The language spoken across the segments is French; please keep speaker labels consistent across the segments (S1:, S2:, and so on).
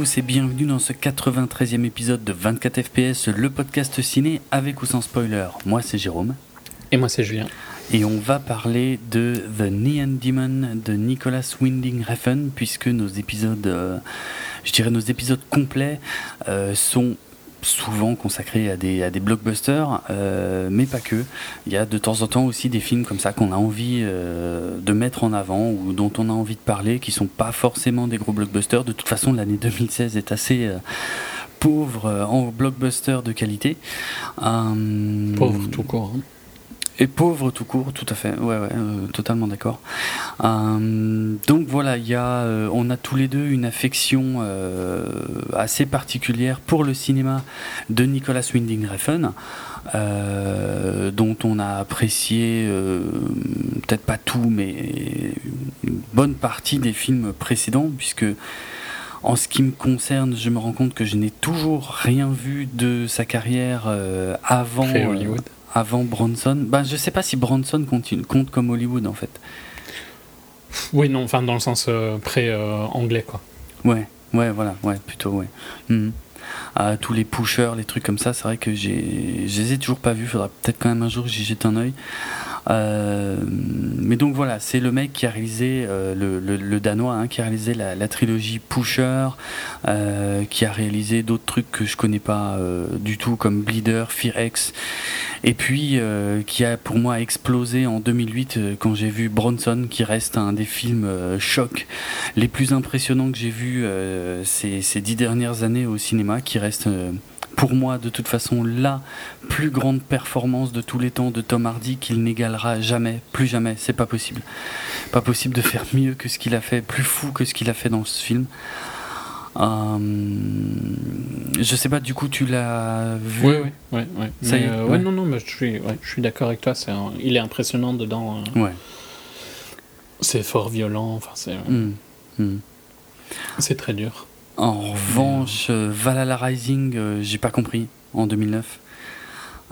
S1: Tous et bienvenue dans ce 93e épisode de 24 FPS, le podcast ciné avec ou sans spoiler. Moi c'est Jérôme.
S2: Et moi c'est Julien.
S1: Et on va parler de The Neon Demon de Nicholas Winding Refn, puisque nos épisodes, euh, je dirais nos épisodes complets, euh, sont souvent consacrés à des, à blockbusters, euh, mais pas que. Il y a de temps en temps aussi des films comme ça qu'on a envie euh, de mettre en avant ou dont on a envie de parler, qui sont pas forcément des gros blockbusters. De toute façon, l'année 2016 est assez euh, pauvre en blockbusters de qualité.
S2: pauvre tout court. Hein.
S1: Et pauvre tout court, tout à fait. Ouais, ouais, euh, totalement d'accord. Euh, donc voilà, il y a, euh, on a tous les deux une affection assez particulière pour le cinéma de Nicolas Winding Refn. dont on a apprécié peut-être pas tout, mais une bonne partie des films précédents, puisque en ce qui me concerne, je me rends compte que je n'ai toujours rien vu de sa carrière avant
S2: Hollywood
S1: avant Bronson. Ben, je sais pas si Bronson compte, compte comme Hollywood en fait.
S2: Oui, non, enfin dans le sens euh, pré-anglais quoi.
S1: Ouais, ouais, voilà, ouais, plutôt, ouais. Mhm. tous les pushers, les trucs comme ça, c'est vrai que j'ai, je les ai toujours pas vus. Faudra peut-être quand même un jour que j'y jette un œil. Euh, mais donc voilà, c'est le mec qui a réalisé, euh, le, danois, hein, qui a réalisé la, trilogie Pusher, euh, qui a réalisé d'autres trucs que je connais pas du tout, comme Bleeder, Fear X, et puis qui a pour moi explosé en 2008 quand j'ai vu Bronson, qui reste un des films choc les plus impressionnants que j'ai vus ces, ces, dix dernières années au cinéma, qui reste pour moi de toute façon la plus grande performance de tous les temps de Tom Hardy qu'il n'égalera jamais, plus jamais, c'est pas possible. Pas possible de faire mieux que ce qu'il a fait, plus fou que ce qu'il a fait dans ce film. Euh, je sais pas, du coup, tu l'as vu?
S2: Oui, oui, oui. Ça y est, euh, ouais. non, non, mais je suis, je suis d'accord avec toi. Il est impressionnant dedans.
S1: Hein. Ouais.
S2: C'est fort violent. Enfin, c'est. Hmm, hmm. C'est très dur.
S1: En revanche, euh, Valhalla Rising, euh, j'ai pas compris en 2009.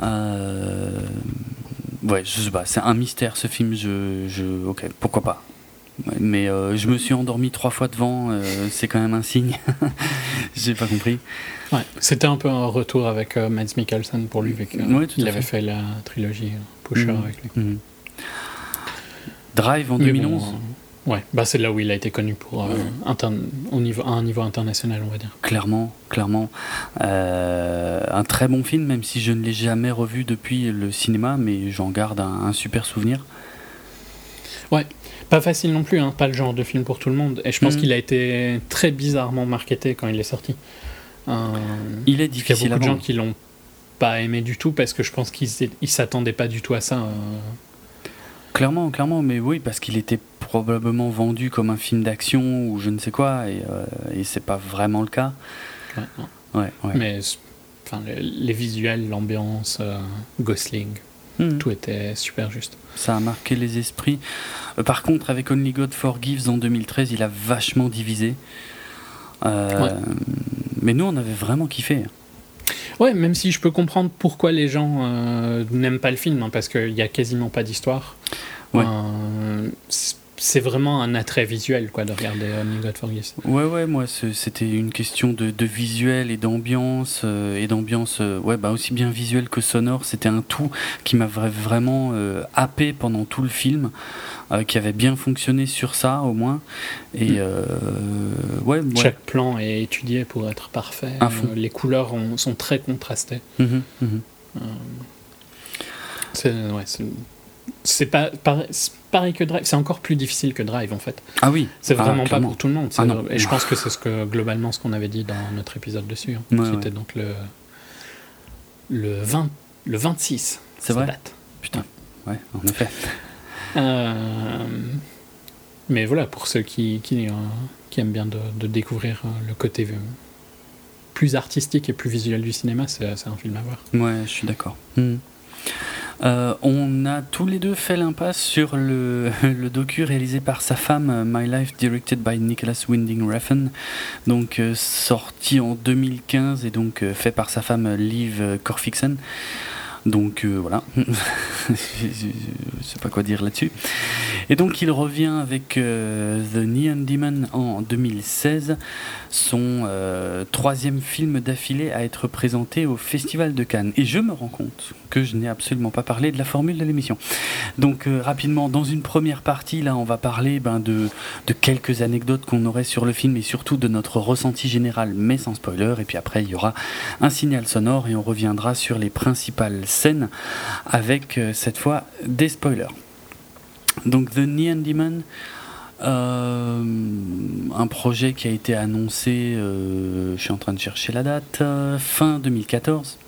S1: Euh, ouais, je sais pas, c'est un mystère ce film. Je, je ok, pourquoi pas. Mais je me suis endormi trois fois devant, c'est quand même un signe. j'ai pas compris.
S2: Ouais, c'était un peu un retour avec Mads Mikkelsen pour lui, vu il avait fait. la trilogie Pusher mhm. avec lui. Mhm.
S1: Drive en 2011.
S2: Ouais, bah c'est là où il a été connu pour euh, au niveau, à un niveau international, on va dire.
S1: Clairement, clairement. Euh, un très bon film, même si je ne l'ai jamais revu depuis le cinéma, mais j'en garde un, super souvenir.
S2: Ouais, pas facile non plus, hein, pas le genre de film pour tout le monde. Et je pense mm. qu'il a été très bizarrement marketé quand il est sorti.
S1: Euh, il est difficile.
S2: Il y a beaucoup de gens qui l'ont pas aimé du tout parce que je pense qu'ils s'attendaient pas du tout à ça.
S1: Clairement, clairement, mais oui, parce qu'il était probablement vendu comme un film d'action ou je ne sais quoi, et, euh, et c'est pas vraiment le cas.
S2: Ouais, ouais. Mais enfin, les, visuels, l'ambiance, euh, Gosling, hmm. tout était super juste.
S1: Ça a marqué les esprits. Euh, par contre, avec Only God Forgives en 2013, il a vachement divisé. Mais nous, on avait vraiment kiffé.
S2: Ouais, même si je peux comprendre pourquoi les gens n'aiment pas le film, hein, parce qu'il n'y a quasiment pas d'histoire. Ouais. Euh, c'est vraiment un attrait visuel quoi de regarder Only God Forgives.
S1: Ouais ouais moi c'était une question de, de visuel et d'ambiance euh, et d'ambiance euh, ouais bah aussi bien visuel que sonore c'était un tout qui m'avait vraiment happé pendant tout le film qui avait bien fonctionné sur ça au moins et mm. ouais,
S2: chaque plan est étudié pour être parfait les couleurs sont très contrastées
S1: mhm, mhm.
S2: c'est ouais, c'est pas pareil que Drive, c'est encore plus difficile que Drive en fait.
S1: Ah oui.
S2: C'est vraiment pas pour tout le monde. Ah et je pense que c'est ce que globalement ce qu'on avait dit dans notre épisode dessus. Hein. C'était donc le le 20 le 26.
S1: C'est vrai. Date. Putain. Ouais, en effet.
S2: Euh, mais voilà, pour ceux qui, qui, euh, qui aiment bien de, de, découvrir euh, le côté plus artistique et plus visuel du cinéma, c'est un film à voir.
S1: Ouais, je suis d'accord. Hmm. Euh, on a tous les deux fait l'impasse sur le, docu réalisé par sa femme, euh, My Life Directed by Nicholas Winding Refn, donc euh, sorti en 2015 et donc fait par sa femme Liv Corfixen. Donc voilà. je sais pas quoi dire là-dessus. Et donc il revient avec euh, The Neon Demon en 2016, son euh, troisième film d'affilée à être présenté au Festival de Cannes. Et je me rends compte que je n'ai absolument pas parlé de la formule de l'émission. Donc euh, rapidement, dans une première partie, là, on va parler ben, de, de quelques anecdotes qu'on aurait sur le film et surtout de notre ressenti général, mais sans spoiler. Et puis après, il y aura un signal sonore et on reviendra sur les principales scènes avec cette fois des spoilers. Donc The Neon Demon, euh, un projet qui a été annoncé, euh, je suis en train de chercher la date, euh, fin 2014.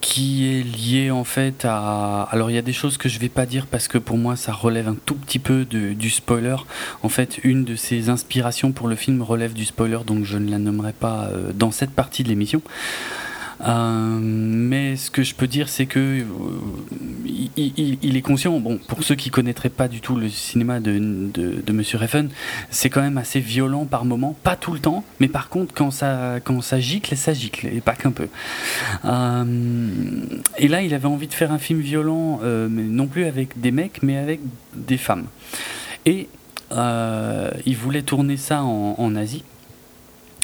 S1: Qui est lié en fait à. Alors il y a des choses que je vais pas dire parce que pour moi ça relève un tout petit peu du spoiler. En fait, une de ses inspirations pour le film relève du spoiler, donc je ne la nommerai pas dans cette partie de l'émission. Euh, mais ce que je peux dire, c'est que euh, il, est conscient. Bon, pour ceux qui connaîtraient pas du tout le cinéma de, de, Monsieur Reffen, c'est quand même assez violent par moment, pas tout le temps, mais par contre quand ça quand ça gicle, ça gicle et pas qu'un peu. Euh, et là, il avait envie de faire un film violent, non plus avec des mecs, mais avec des femmes. Et il voulait tourner ça en Asie.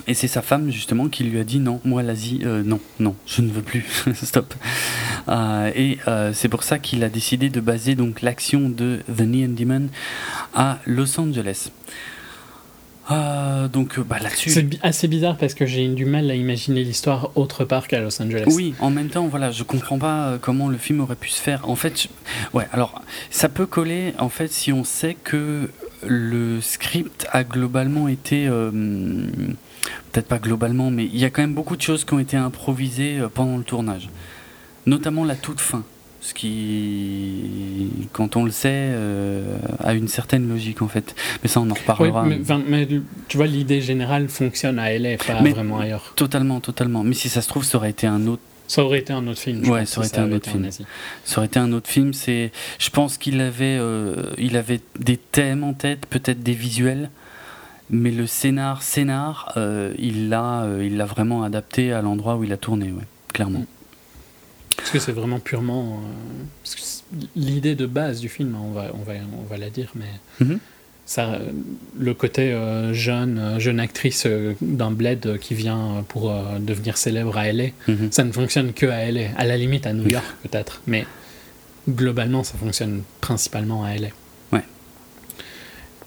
S1: Et c'est sa femme justement qui lui a dit non, moi l'Asie, euh, non, non, je ne veux plus, stop. Euh, et euh, c'est pour ça qu'il a décidé de baser donc l'action de The Neon Demon à Los Angeles. donc bah, là-dessus.
S2: C'est assez bizarre parce que j'ai du mal à imaginer l'histoire autre part qu'à Los Angeles.
S1: Oui, en même temps, voilà, je comprends pas comment le film aurait pu se faire. En fait, ouais, alors ça peut coller en fait si on sait que le script a globalement été peut-être pas globalement, mais il y a quand même beaucoup de choses qui ont été improvisées euh, pendant le tournage. Notamment la toute fin, ce qui, quand on le sait, euh, a une certaine logique en fait. Mais ça, on en reparlera.
S2: mais, tu vois, l'idée générale fonctionne à LA, pas vraiment ailleurs.
S1: Totalement, totalement. Mais si ça se trouve, ça aurait été un autre
S2: ça aurait été un autre film.
S1: Ouais, ça aurait été un autre film. Ça aurait été un autre film. C'est, je pense qu'il avait, euh, il avait des thèmes en tête, peut-être des visuels, mais le scénar, scénar, euh, il l'a, euh, il l'a vraiment adapté à l'endroit où il a tourné, ouais, clairement.
S2: Parce que c'est vraiment purement euh, l'idée de base du film, on va, on va, on va la dire, mais mhm. ça, le côté jeune, jeune actrice d'un bled qui vient pour devenir célèbre à LA, mhm. ça ne fonctionne que à LA, à la limite à New York peut-être, mais globalement ça fonctionne principalement à LA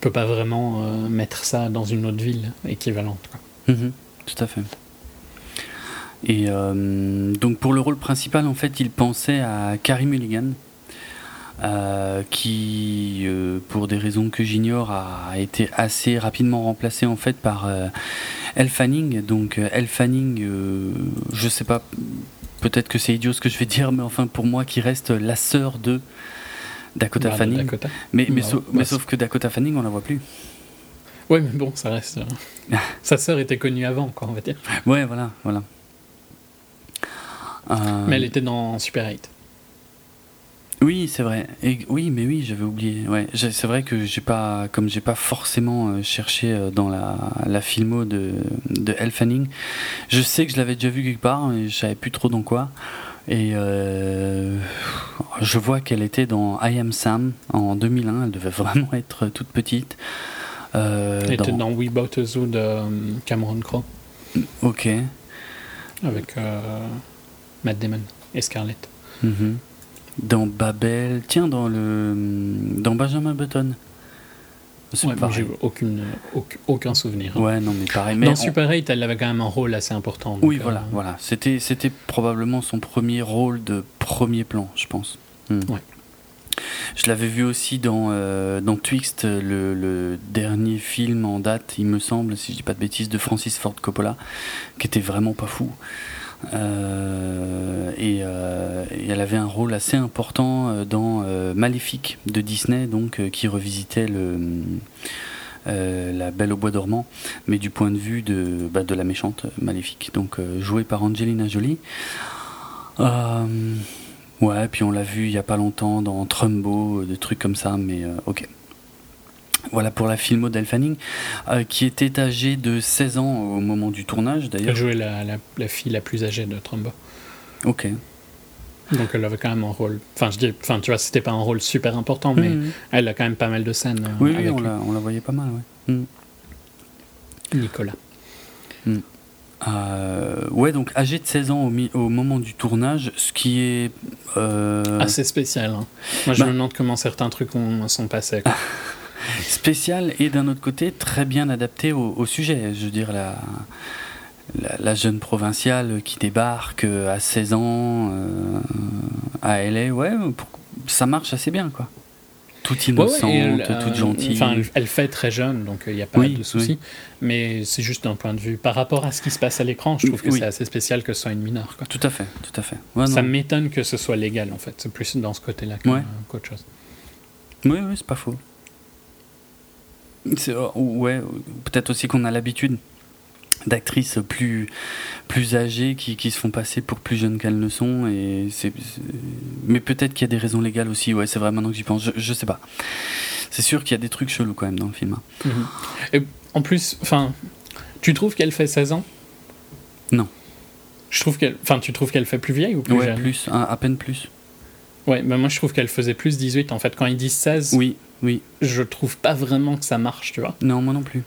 S2: peut pas vraiment euh, mettre ça dans une autre ville équivalente.
S1: Mhm, tout à fait. Et euh, donc pour le rôle principal, en fait, il pensait à Carrie Mulligan, euh, qui, pour des raisons que j'ignore, a été assez rapidement remplacée en fait par Elle Fanning. Donc Elle Fanning, je sais pas, peut-être que c'est idiot ce que je vais dire, mais enfin pour moi, qui reste la sœur de Dakota bah, Fanning. Mais, mais, bah, sauf que Dakota Fanning, on la voit plus.
S2: Ouais, mais bon, ça reste. Euh, sa sœur était connue avant, quoi, on va dire.
S1: Ouais, voilà, voilà.
S2: Euh, mais elle était dans Super 8.
S1: Oui, c'est vrai. Et, oui, mais oui, j'avais oublié. Ouais, c'est vrai que j'ai pas, comme j'ai pas forcément euh, cherché dans la, la filmo de, de Elle Fanning, je sais que je l'avais déjà vu quelque part, mais je savais plus trop dans quoi. Et euh, je vois qu'elle était dans I Am Sam en 2001. Elle devait vraiment être toute petite.
S2: Euh, elle était dans We Bought a Zoo de euh, Cameron Crowe.
S1: Ok.
S2: Avec Matt Damon et Scarlett.
S1: Mhm. Dans Babel. Tiens, dans, le, dans Benjamin Button.
S2: Ouais, j'ai aucune, aucun, souvenir.
S1: Ouais, non, mais pareil.
S2: Mais Dans Super 8, elle avait quand même un rôle assez important.
S1: oui, voilà, euh, voilà. C'était, c'était probablement son premier rôle de premier plan, je pense. Hmm. Ouais. Je l'avais vu aussi dans, euh, dans Twixt, le, le, dernier film en date, il me semble, si je dis pas de bêtises, de Francis Ford Coppola, qui était vraiment pas fou. Euh, euh, et, elle avait un rôle assez important euh, dans Maléfique de Disney, donc qui revisitait le, la Belle au bois dormant, mais du point de vue de, bah, la méchante Maléfique, donc jouée par Angelina Jolie. ouais, puis on l'a vu il y a pas longtemps dans Trumbo, des trucs comme ça, mais ok. Voilà pour la filmo d'Elle Fanning, euh, qui était âgée de 16 ans au moment du tournage d'ailleurs.
S2: Elle jouait la, la, fille la plus âgée de Trumbo.
S1: Ok.
S2: Donc elle avait quand même un rôle. Enfin, je dis, enfin, tu vois, c'était pas un rôle super important, mais
S1: Mhm.
S2: elle a quand même pas mal de scènes. euh,
S1: Oui, on la, on la voyait pas mal, ouais. Mm.
S2: Nicolas.
S1: Euh, ouais, donc âgé de 16 ans au, mi- au moment du tournage, ce qui est. euh,
S2: Assez spécial. hein. Moi, je
S1: bah-
S2: me demande comment certains trucs ont, sont passés.
S1: spécial et d'un autre côté très bien adapté au, au sujet. Je veux dire, la, la, la jeune provinciale qui débarque euh, à 16 ans euh, à LA, ouais, pour- ça marche assez bien, quoi. Toute
S2: ouais,
S1: innocente,
S2: elle,
S1: toute
S2: euh,
S1: gentille.
S2: Enfin, elle, fait très jeune, donc il n'y a pas
S1: Oui,
S2: de souci. Mais c'est juste d'un point de vue par rapport à ce qui se passe à l'écran, je trouve que
S1: Oui.
S2: c'est assez spécial que ce soit une mineure. Quoi.
S1: Tout à fait, tout à fait. Ouais,
S2: Ça m'étonne que ce soit légal en fait. C'est plus dans ce côté-là que-
S1: Ouais.
S2: qu'autre chose.
S1: Oui, oui, c'est pas faux. Oh, ouais, peut-être aussi qu'on a l'habitude d'actrices plus, plus âgées qui, qui se font passer pour plus jeunes qu'elles ne sont. Et c'est, Mais peut-être qu'il y a des raisons légales aussi. Ouais, c'est vrai maintenant que j'y pense. Je, je sais pas. C'est sûr qu'il y a des trucs chelous quand même dans le film. hein.
S2: Mhm. Et en plus, enfin, tu trouves qu'elle fait 16 ans?
S1: Non.
S2: Je trouve qu'elle, enfin, tu trouves qu'elle fait plus vieille ou plus
S1: ouais,
S2: jeune?
S1: plus, à, à peine plus.
S2: Ouais, bah moi je trouve qu'elle faisait plus 18 en fait. Quand ils disent 16,
S1: Oui, oui.
S2: je trouve pas vraiment que ça marche, tu vois.
S1: Non, moi non plus.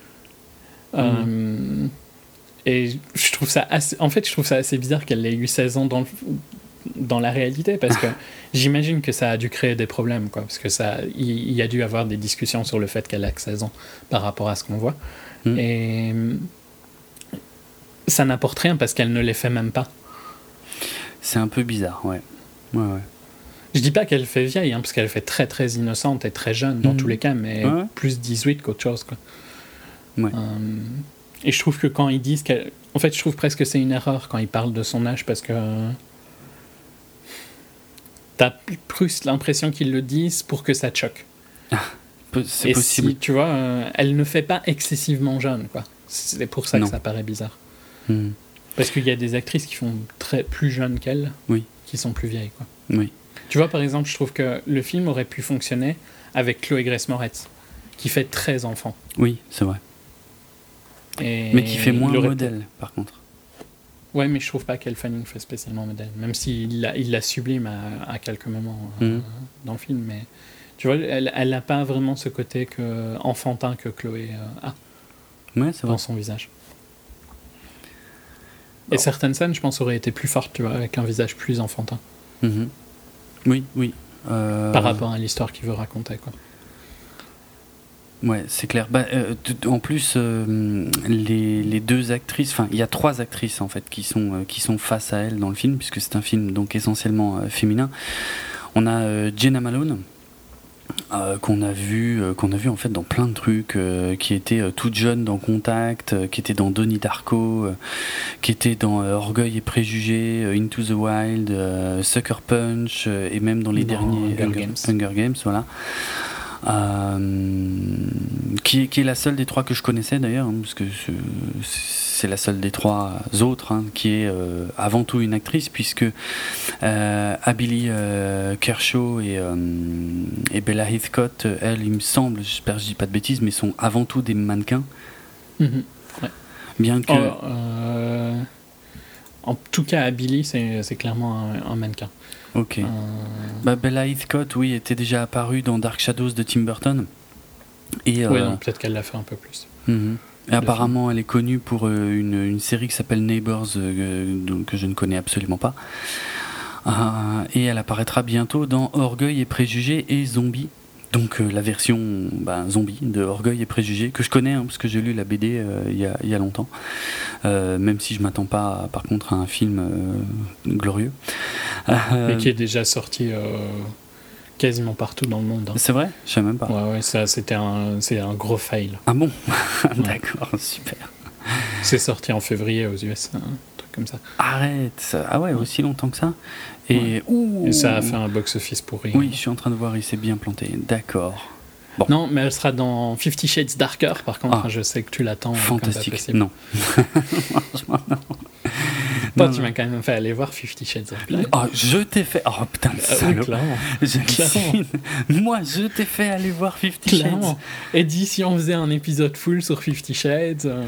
S2: Euh, et je trouve ça assez, en fait, je trouve ça assez bizarre qu'elle ait eu 16 ans dans, le- dans la réalité parce que j'imagine que ça a dû créer des problèmes, quoi. Parce que ça, il, il y a dû avoir des discussions sur le fait qu'elle a que 16 ans par rapport à ce qu'on voit.
S1: Mm.
S2: Et ça n'apporte rien parce qu'elle ne les fait même pas.
S1: C'est un peu bizarre, ouais. Ouais, ouais.
S2: Je dis pas qu'elle fait vieille, hein, parce qu'elle fait très très innocente et très jeune dans
S1: Mhm.
S2: tous les cas, mais
S1: Ouais.
S2: plus 18 qu'autre chose. Quoi.
S1: Ouais.
S2: Euh, et je trouve que quand ils disent qu'elle. En fait, je trouve presque que c'est une erreur quand ils parlent de son âge parce que. T'as plus l'impression qu'ils le disent pour que ça te choque.
S1: Peu- C'est possible.
S2: si, tu vois, euh, elle ne fait pas excessivement jeune, quoi. C'est pour ça
S1: Non.
S2: que ça paraît bizarre.
S1: Hmm.
S2: Parce qu'il y a des actrices qui font très plus jeunes qu'elle,
S1: Oui.
S2: qui sont plus vieilles, quoi.
S1: Oui.
S2: Tu vois, par exemple, je trouve que le film aurait pu fonctionner avec Chloé Grace Moretz, qui fait 13 enfants.
S1: Oui, c'est vrai.
S2: Et
S1: Mais qui fait moins
S2: aurait-
S1: modèle, par contre.
S2: Ouais, mais je trouve pas qu'Elle Fanning fait spécialement modèle, même s'il la, il la sublime à, à quelques moments euh,
S1: Mhm.
S2: dans le film. Mais tu vois, elle n'a pas vraiment ce côté que, enfantin que Chloé euh, a
S1: Ouais, c'est vrai.
S2: dans son visage. Et certaines scènes, je pense, auraient été plus fortes, tu vois, avec un visage plus enfantin,
S1: Mhm. Oui, oui. Euh,
S2: par rapport à l'histoire qu'il veut raconter, quoi.
S1: Ouais, c'est clair. Bah, euh, en plus, euh, les, les deux actrices, enfin, il y a trois actrices en fait qui sont qui sont face à elle dans le film, puisque c'est un film donc essentiellement féminin. On a Jenna Malone. Euh, qu'on a vu euh, qu'on a vu en fait dans plein de trucs euh, qui était toute jeune dans Contact qui était dans Donnie Darko qui était dans Orgueil et préjugés Into the Wild Sucker Punch et même dans les
S2: Dans
S1: derniers
S2: Hunger
S1: Hunger
S2: Games.
S1: Hunger Games voilà qui, est- qui est la seule des trois que je connaissais d'ailleurs, hein, parce que c'est la seule des trois autres hein, qui est euh, avant tout une actrice, puisque euh, euh, Kershaw et, euh, et Bella Heathcote, elles, il me semble, j'espère que je dis pas de bêtises, mais sont avant tout des mannequins,
S2: Mhm.
S1: bien que.
S2: Oh, euh, en tout cas, à Billy, c'est c'est clairement un, un mannequin.
S1: Ok.
S2: Euh,
S1: Bah, Bella Heathcote, oui, était déjà apparue dans Dark Shadows de Tim Burton. Et,
S2: ouais,
S1: euh,
S2: peut-être qu'elle l'a fait un peu plus.
S1: Mhm. Et apparemment, elle est connue pour euh, une, une série qui s'appelle Neighbors, euh, donc, que je ne connais absolument pas. Et elle apparaîtra bientôt dans Orgueil et Préjugés et Zombie. Donc euh, la version bah, zombie de Orgueil et Préjugés, que je connais, hein, parce que j'ai lu la BD euh, il y, a, y a longtemps. Euh, même si je m'attends pas, par contre, à un film glorieux.
S2: Mais qui est déjà sorti quasiment partout dans le monde. hein.
S1: C'est vrai? Je sais même pas.
S2: Ouais, ouais, ça, c'était un, c'est un gros fail.
S1: Ah bon? D'accord, super.
S2: C'est sorti en février aux US, un truc comme ça.
S1: Arrête. Ah ouais, aussi longtemps que ça Et,
S2: ça a fait un box-office pourri.
S1: Oui, je suis en train de voir, il s'est bien planté. D'accord.
S2: Non, mais elle sera dans Fifty Shades Darker, par contre.
S1: Ah.
S2: je sais que tu l'attends. comme
S1: Fantastique.
S2: possible.
S1: Non. Franchement, non.
S2: Toi,
S1: Non,
S2: tu m'as quand même fait aller voir Fifty Shades of Grey.
S1: Oh, je t'ai fait. Oh putain, le
S2: Ah
S1: salaud.
S2: clairement.
S1: J'hallucine. Moi, je t'ai fait aller voir Fifty Shades.
S2: Clairement. Et dis si on faisait un épisode full sur Fifty Shades. euh,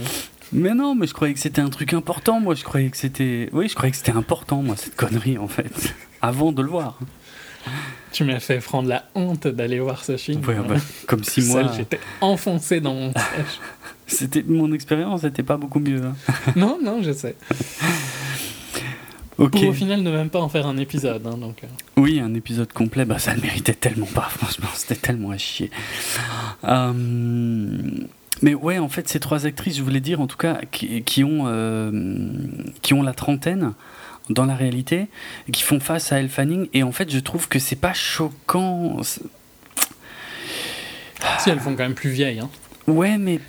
S1: Mais non, mais je croyais que c'était un truc important. Moi, je croyais que c'était. Oui, je croyais que c'était important, moi, cette connerie, en fait. Avant de le voir.
S2: Tu m'as fait prendre la honte d'aller voir ce film.
S1: Ouais, bah, comme si moi.
S2: J'étais enfoncé dans mon siège.
S1: c'était mon expérience, n'était pas beaucoup mieux. hein.
S2: non, non, je sais.
S1: Ok.
S2: Pour au final ne même pas en faire un épisode. hein, donc, euh.
S1: Oui, un épisode complet, bah ça le méritait tellement pas, franchement, c'était tellement à chier. Euh, mais ouais, en fait, ces trois actrices, je voulais dire, en tout cas, qui, qui ont, euh, qui ont la trentaine dans la réalité, qui font face à Elle Fanning, et en fait, je trouve que c'est pas choquant.
S2: Si elles font quand même plus vieilles. Hein.
S1: Ouais, mais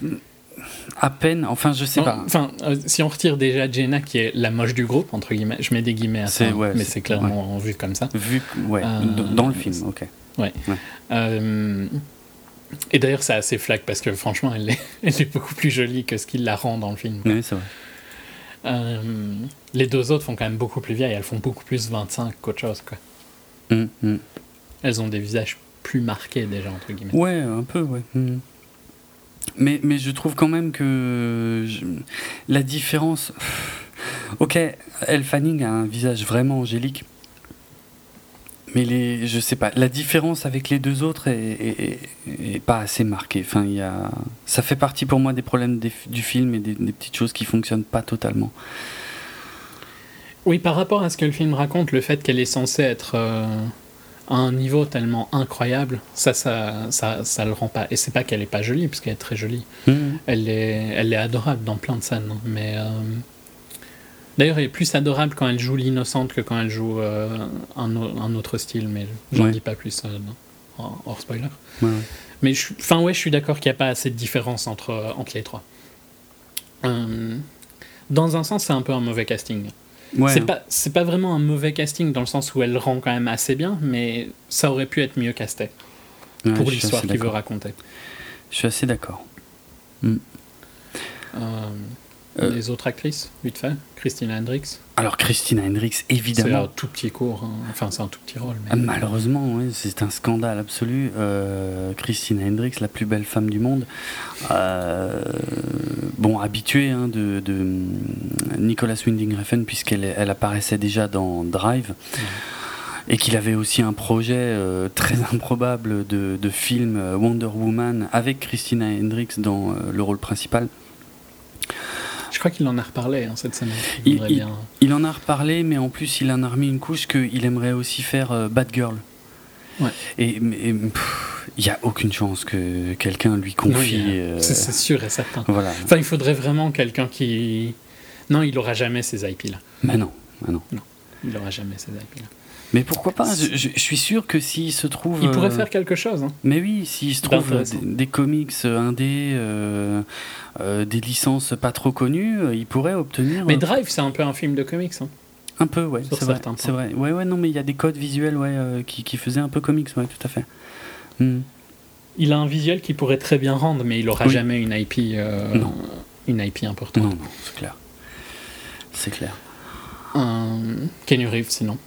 S1: à peine, enfin, je sais pas.
S2: Enfin, euh, si on retire déjà Jenna, qui est la moche du groupe, entre guillemets, je mets des guillemets à ça,
S1: ouais,
S2: mais
S1: c'est-
S2: clairement vu comme ça.
S1: Vu ouais,
S2: Euh,
S1: dans le film, ok.
S2: Euh, et d'ailleurs, c'est assez flac parce que franchement, elle est, elle est beaucoup plus jolie que ce qu'il la rend dans le film.
S1: Oui, c'est vrai.
S2: Euh, les deux autres font quand même beaucoup plus vieilles, elles font beaucoup plus 25 qu'autre chose. Quoi.
S1: Hum, hum.
S2: Elles ont des visages plus marqués déjà, entre guillemets.
S1: Ouais, un peu, ouais. Mhm. Mais, mais je trouve quand même que je- la différence. Ok, Elle Fanning a un visage vraiment angélique. Mais les, je sais pas, la différence avec les deux autres est, est- est- est pas assez marquée. Enfin, il y a, ça fait partie pour moi des problèmes des- du film et des, des petites choses qui fonctionnent pas totalement.
S2: Oui, par rapport à ce que le film raconte, le fait qu'elle est censée être euh, à un niveau tellement incroyable, ça, ça, ça, ça le rend pas. Et c'est pas qu'elle est pas jolie, parce qu'elle est très jolie.
S1: Mhm.
S2: Elle est, elle est adorable dans plein de scènes. hein, Mais euh, d'ailleurs, elle est plus adorable quand elle joue l'innocente que quand elle joue euh, un, au- un autre style. Mais j'en
S1: Ouais.
S2: dis pas plus euh, hors spoiler.
S1: Ouais, ouais.
S2: Mais je, enfin ouais, je suis d'accord qu'il n'y a pas assez de différence entre, euh, entre les trois. Euh, dans un sens, c'est un peu un mauvais casting. C'est pas, c'est pas vraiment un mauvais casting dans le sens où elle rend quand même assez bien, mais ça aurait pu être mieux casté pour l'histoire qu'il veut raconter.
S1: Je suis assez d'accord.
S2: Euh. Les autres actrices, vite fait, Christina Hendricks.
S1: Alors, Christina Hendricks,
S2: C'est
S1: évidemment.
S2: un tout petit cours, hein. enfin c'est un tout petit rôle. Mais...
S1: Ah, Malheureusement, oui, c'est un scandale absolu. Euh, Christina Hendricks, la plus belle femme du monde, euh, bon, habituée hein, de, de Nicolas Winding Refn, puisqu'elle elle apparaissait déjà dans Drive, et qu'il avait aussi un projet euh, très improbable de, de film euh, Wonder Woman avec Christina Hendricks dans euh, le rôle principal.
S2: Je crois qu'il en a reparlé hein, cette semaine.
S1: Il-
S2: voudrait
S1: il-
S2: bien-
S1: Il en a reparlé, mais en plus, il en a remis une couche qu'il aimerait aussi faire euh, Batgirl.
S2: Ouais.
S1: Et il n'y a aucune chance que quelqu'un lui
S2: Non,
S1: confie. euh,
S2: C'est sûr et certain.
S1: Voilà.
S2: Enfin, il faudrait vraiment quelqu'un qui. Non, il aura jamais ces IP là.
S1: Mais non, mais non.
S2: Il aura jamais ces IP là.
S1: Mais pourquoi pas je, je- je suis sûr que s'il se trouve.
S2: Il pourrait
S1: euh,
S2: faire quelque chose. Hein.
S1: Mais oui, s'il se trouve des, des comics euh, indés, euh, des licences pas trop connues, il pourrait obtenir.
S2: Mais Drive, c'est un peu un film de comics. hein.
S1: un peu, ouais, c'est vrai. C'est vrai. Ouais, ouais, non, mais il y a des codes visuels, ouais, qui, qui faisaient un peu comics, ouais, tout à fait. Hmm.
S2: Il a un visuel qui pourrait très bien rendre, mais il aura
S1: Oui.
S2: jamais une IP,
S1: Non.
S2: une IP importante.
S1: Non, non, c'est clair. C'est clair.
S2: Kenny Reeves, sinon.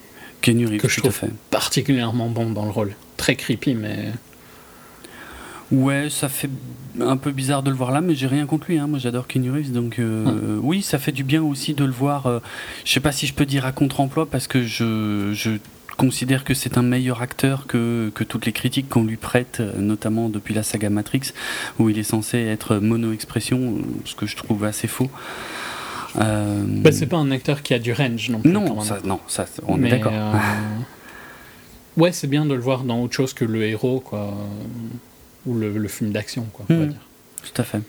S1: Kenny Reeves,
S2: Que je
S1: tout à
S2: trouve
S1: fait.
S2: Particulièrement bon dans le rôle. Très creepy, mais.
S1: Ouais, ça fait un peu bizarre de le voir là, mais j'ai rien contre lui. Hein. Moi, j'adore Kenny Reeves, donc euh, oui, ça fait du bien aussi de le voir. euh, je sais pas si je peux dire à contre-emploi parce que je, je considère que c'est un meilleur acteur que, que toutes les critiques qu'on lui prête, euh, notamment depuis la saga Matrix, où il est censé être mono-expression, ce que je trouve assez faux. Euh,
S2: Bah, c'est pas un acteur qui a du range non plus.
S1: non, ça, non, ça, on
S2: Mais,
S1: est d'accord.
S2: euh, Ouais, c'est bien de le voir dans autre chose que le héros, quoi. Ou le, le film d'action, quoi. on va
S1: Hmm.
S2: dire.
S1: Tout à fait.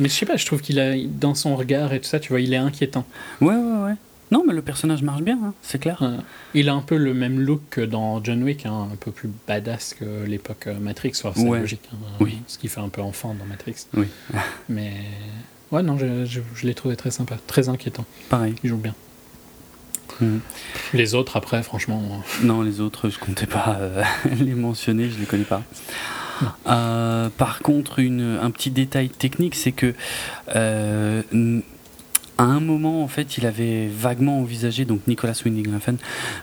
S2: Mais je sais pas, je trouve qu'il a. Dans son regard et tout ça, tu vois, il est inquiétant.
S1: Ouais, ouais, ouais. Non, mais le personnage marche bien, hein, c'est clair.
S2: Euh, il a un peu le même look que dans John Wick, hein, un peu plus badass que l'époque euh, Matrix, soit c'est
S1: Ouais.
S2: logique. hein,
S1: Oui.
S2: Ce qui fait un peu enfant dans Matrix.
S1: Oui,
S2: Mais ouais, non, je, je- je l'ai trouvé très sympa, très inquiétant.
S1: pareil.
S2: Il joue bien.
S1: Mhm.
S2: Les autres, après, franchement,
S1: Non, les autres, je comptais pas euh, les mentionner, je les connais pas. Euh, par contre, une, un petit détail technique, c'est que euh, à un moment, en fait, il avait vaguement envisagé, donc Nicolas Winding Refn,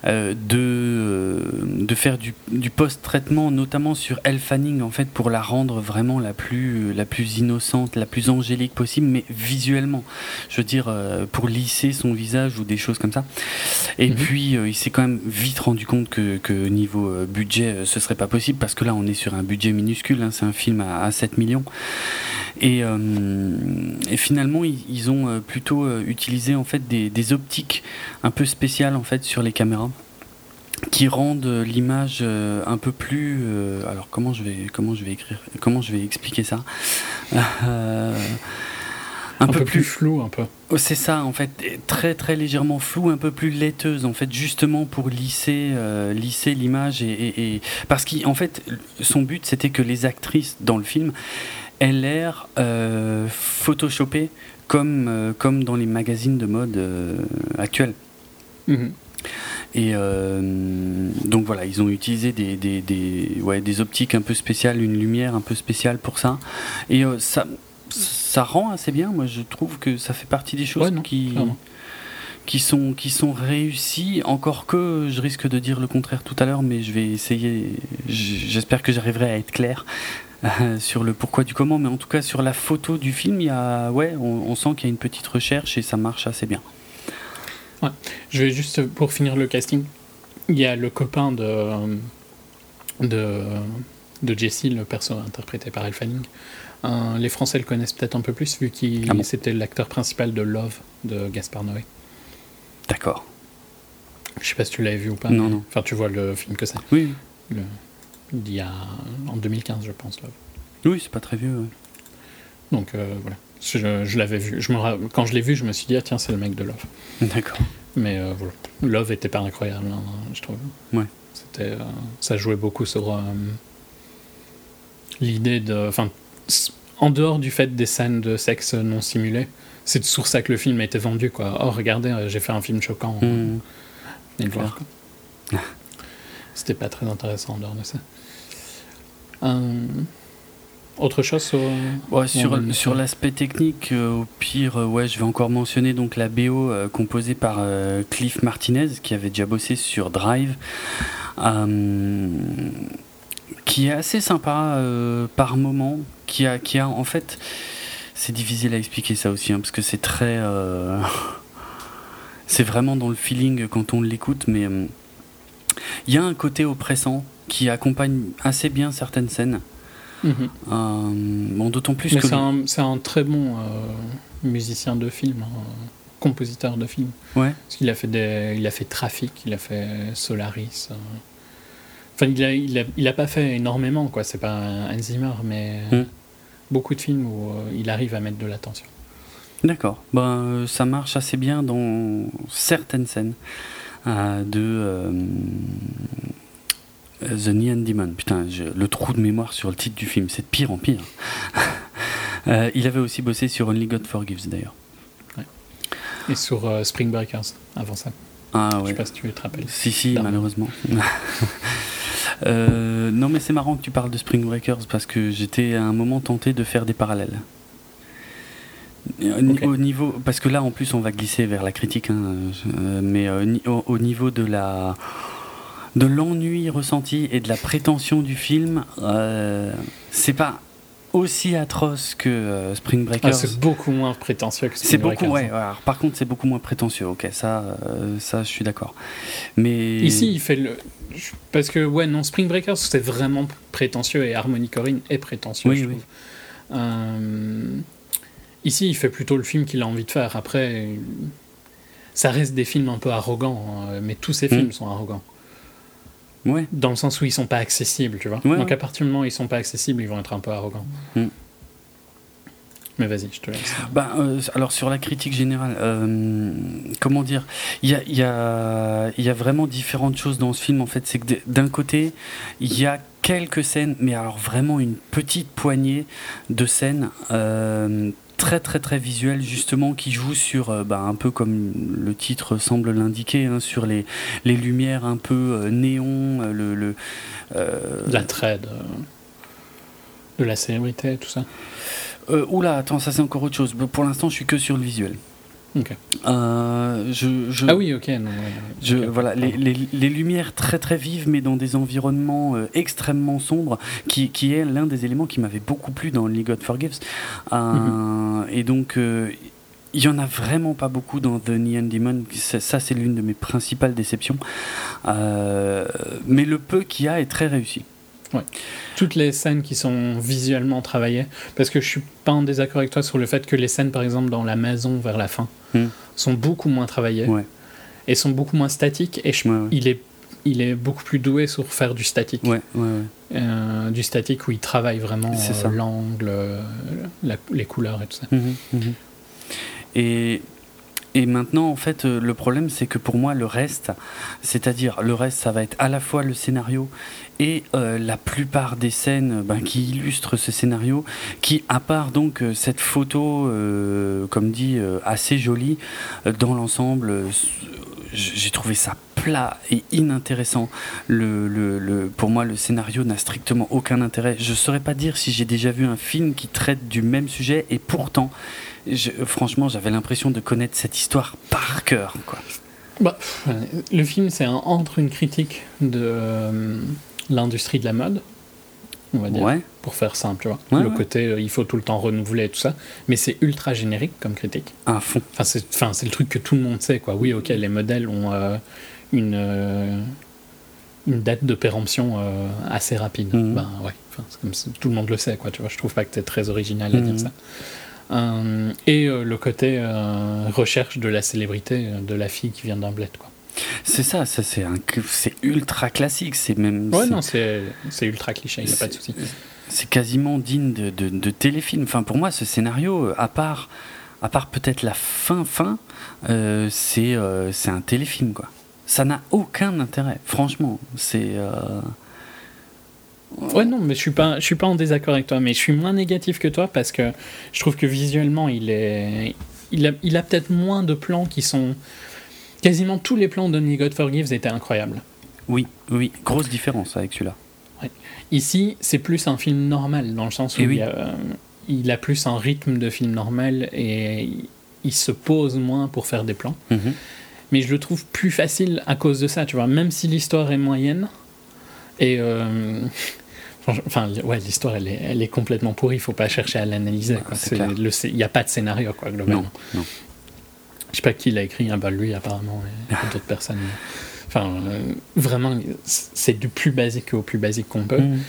S1: euh, de, euh, de faire du, du post-traitement, notamment sur Elle Fanning, en fait, pour la rendre vraiment la plus, la plus innocente, la plus angélique possible, mais visuellement. Je veux dire, euh, pour lisser son visage ou des choses comme ça. Et
S2: Mhm.
S1: puis, il s'est quand même vite rendu compte que, que niveau budget, ce serait pas possible, parce que là, on est sur un budget minuscule, hein, c'est un film à, à 7 millions. Et, et finalement, ils, ils ont plutôt euh, utilisé en fait des, des optiques un peu spéciales en fait sur les caméras qui rendent euh, l'image euh, un peu plus alors comment je vais comment je vais écrire comment je vais expliquer ça?
S2: Un, peu, plus flou, un peu.
S1: Oh, C'est ça, en fait, très très légèrement flou, un peu plus laiteuse, en fait, justement pour lisser, euh, lisser l'image et, et- et- parce qu'en fait, son but c'était que les actrices dans le film aient l'air euh, photoshopées comme euh, comme dans les magazines de mode euh, actuels.
S2: Mhm.
S1: Et euh, donc voilà, ils ont utilisé des, des, des, ouais, des optiques un peu spéciales, une lumière un peu spéciale pour ça. Et euh, ça, ça rend assez bien. Moi, je trouve que ça fait partie des choses
S2: Ouais, non,
S1: qui,
S2: clairement.
S1: qui, sont, qui sont réussies. Encore que je risque de dire le contraire tout à l'heure, mais je vais essayer. J'espère que j'arriverai à être clair. Euh, sur le pourquoi du comment, mais en tout cas sur la photo du film, il y a, ouais, on, on sent qu'il y a une petite recherche et ça marche assez bien.
S2: Je vais juste, pour finir le casting, il y a le copain de, de, de Jesse, le perso interprété par Elle Fanning. Euh, les Français le connaissent peut-être un peu plus, vu qu'il
S1: Ah bon
S2: c'était l'acteur principal de Love de Gaspard Noé.
S1: D'accord.
S2: Je sais pas si tu l'avais vu ou pas.
S1: Non, non.
S2: Enfin, tu vois le film que c'est.
S1: Oui,
S2: Le- Il y a en 2015, je pense. Love.
S1: oui, c'est pas très vieux. ouais.
S2: Donc euh, voilà. Je, je l'avais vu. Je me, quand je l'ai vu, je me suis dit, ah, tiens, c'est le mec de Love.
S1: D'accord.
S2: Mais euh, voilà. Love était pas incroyable, hein, je trouve.
S1: Ouais.
S2: C'était, euh, ça jouait beaucoup sur l'idée de. Enfin, en dehors du fait des scènes de sexe non simulées, c'est sur ça que le film a été vendu, quoi. Oh, regardez, j'ai fait un film choquant.
S1: Mmh.
S2: Le voir, quoi. C'était pas très intéressant en dehors de ça. Euh, autre chose sur.
S1: Ouais, sur
S2: va le
S1: sur
S2: faire.
S1: l'aspect technique, euh, au pire, euh, ouais, je vais encore mentionner donc la BO euh, composée par euh, Cliff Martinez, qui avait déjà bossé sur Drive, euh, qui est assez sympa euh, par moment, qui a, qui a en fait, c'est difficile à expliquer ça aussi, hein, parce que c'est très, euh, c'est vraiment dans le feeling quand on l'écoute, mais euh, il y a un côté oppressant qui accompagne assez bien certaines scènes.
S2: Mhm.
S1: Euh, bon, d'autant plus
S2: Mais
S1: que
S2: c'est
S1: le-
S2: un, très bon euh, musicien de film, hein, compositeur de film.
S1: ouais,
S2: Parce qu'il a fait des, il a fait Trafic, il a fait Solaris. euh. Enfin, il a, il a, il a pas fait énormément, quoi. C'est pas un Zimmer, mais
S1: Mm.
S2: beaucoup de films où euh, il arrive à mettre de l'attention.
S1: d'accord. Ben, euh, ça marche assez bien dans certaines scènes euh, de euh, The Neon Demon. Putain, je- le trou de mémoire sur le titre du film, c'est de pire en pire. Euh, il avait aussi bossé sur Only God Forgives d'ailleurs.
S2: Et sur euh, Spring Breakers, avant ça.
S1: Ah
S2: Je sais
S1: ouais.
S2: pas si tu te rappelles.
S1: Si, si, malheureusement. Euh, non, mais c'est marrant que tu parles de Spring Breakers parce que j'étais à un moment tenté de faire des parallèles. Au niveau, parce que là, en plus, on va glisser vers la critique, hein, mais au niveau de la de l'ennui ressenti et de la prétention du film, euh, c'est pas aussi atroce que euh, Spring
S2: Ah,
S1: Breakers.
S2: c'est beaucoup moins prétentieux que Spring
S1: C'est beaucoup,
S2: Breakers.
S1: ouais. alors, par contre, c'est beaucoup moins prétentieux. Ok, ça, euh, ça, je suis d'accord. Mais
S2: Ici, il fait le. Parce que, ouais, non, Spring Breakers, c'est vraiment prétentieux et Harmony Corrine est prétentieux,
S1: Oui,
S2: je
S1: oui.
S2: trouve. Euh, Ici, il fait plutôt le film qu'il a envie de faire. Après, ça reste des films un peu arrogants, hein, mais tous ces
S1: Mm.
S2: films sont arrogants.
S1: Ouais,
S2: Dans le sens où ils sont pas accessibles, tu vois.
S1: Ouais,
S2: Donc,
S1: ouais.
S2: à partir du moment où ils sont pas accessibles, ils vont être un peu arrogants.
S1: Mm.
S2: Mais vas-y, je te laisse.
S1: Ben, euh, alors sur la critique générale, euh, comment dire, il y a, il y, a, il y a vraiment différentes choses dans ce film. En fait, c'est que d'un côté, il y a quelques scènes, mais alors vraiment une petite poignée de scènes. euh, très très très visuelles justement qui jouent sur euh, bah, un peu comme le titre semble l'indiquer hein, sur les, les lumières un peu euh, néon euh, le, le euh,
S2: L'attrait de... de la célébrité, tout ça.
S1: Euh, oula, attends, ça c'est encore autre chose. Pour l'instant, je suis que sur le visuel. Euh, je,
S2: ah oui, ok.
S1: je, voilà, les, les, les, lumières très très vives, mais dans des environnements euh, extrêmement sombres, qui, qui est l'un des éléments qui m'avait beaucoup plu dans Only God Forgives. Euh, mhm. Et donc, il y en a vraiment pas beaucoup dans The Neon Demon. Ça, c'est l'une de mes principales déceptions. mais le peu qu'il y a est très réussi.
S2: Ouais. Toutes les scènes qui sont visuellement travaillées, parce que je suis pas en désaccord avec toi sur le fait que les scènes, par exemple, dans la maison vers la fin, hmm. sont beaucoup moins travaillées et sont beaucoup moins statiques. Et il est il est beaucoup plus doué sur faire du statique. Euh, du statique où il travaille vraiment euh, l'angle, les couleurs et tout ça. Mhm, mhm.
S1: Et et maintenant, en fait, euh, le problème, c'est que pour moi, le reste, c'est-à-dire le reste, ça va être à la fois le scénario et euh, la plupart des scènes ben, qui illustrent ce scénario, qui, à part donc euh, cette photo, comme dit, assez jolie, dans l'ensemble, j'ai trouvé ça plat et inintéressant. Pour moi, le scénario n'a strictement aucun intérêt. Je ne saurais pas dire si j'ai déjà vu un film qui traite du même sujet, et pourtant, franchement, j'avais l'impression de connaître cette histoire par cœur. Quoi.
S2: Bah, le film, c'est entre une critique de euh, l'industrie de la mode, on va dire, pour faire simple, tu vois. le côté, euh, il faut tout le temps renouveler et tout ça, mais c'est ultra générique comme critique.
S1: À fond.
S2: Enfin, c'est, enfin, c'est le truc que tout le monde sait, quoi. Oui, ok, les modèles ont euh, une, une date de péremption assez rapide. Mhm. Ben ouais, comme tout le monde le sait, quoi. Tu vois, je trouve pas que c'est très original à dire mhm. ça. Euh, et euh, le côté euh, recherche de la célébrité de la fille qui vient d'un bled. Quoi.
S1: C'est ça, ça c'est, un, c'est ultra classique. C'est même,
S2: ouais, non, c'est, c'est ultra cliché, il n'y a pas de souci.
S1: C'est quasiment digne de, de, de, téléfilm. Enfin, pour moi, ce scénario, à part, à part peut-être la fin, fin, c'est, c'est un téléfilm, quoi. Ça n'a aucun intérêt, franchement. C'est.
S2: Ouais, non, mais je suis pas, je suis pas en désaccord avec toi, mais je suis moins négatif que toi parce que je trouve que visuellement, il est, il a, il a peut-être moins de plans qui sont, quasiment tous les plans de Only God Forgives étaient incroyables.
S1: Oui, oui, grosse différence avec celui-là.
S2: Ici, c'est plus un film normal dans le sens où il, a, il, a, plus un rythme de film normal et il se pose moins pour faire des plans. Mhm. Mais je le trouve plus facile à cause de ça, tu vois. Même si l'histoire est moyenne, et euh, Enfin, ouais, l'histoire, elle est, elle est complètement pourrie, il faut pas chercher à l'analyser. Il n'y a pas de scénario, quoi, globalement. Non, non. Je sais pas qui l'a écrit, ah bah lui, apparemment, et d'autres personnes. Enfin, euh, vraiment, c'est du plus basique au plus basique qu'on peut. Mm.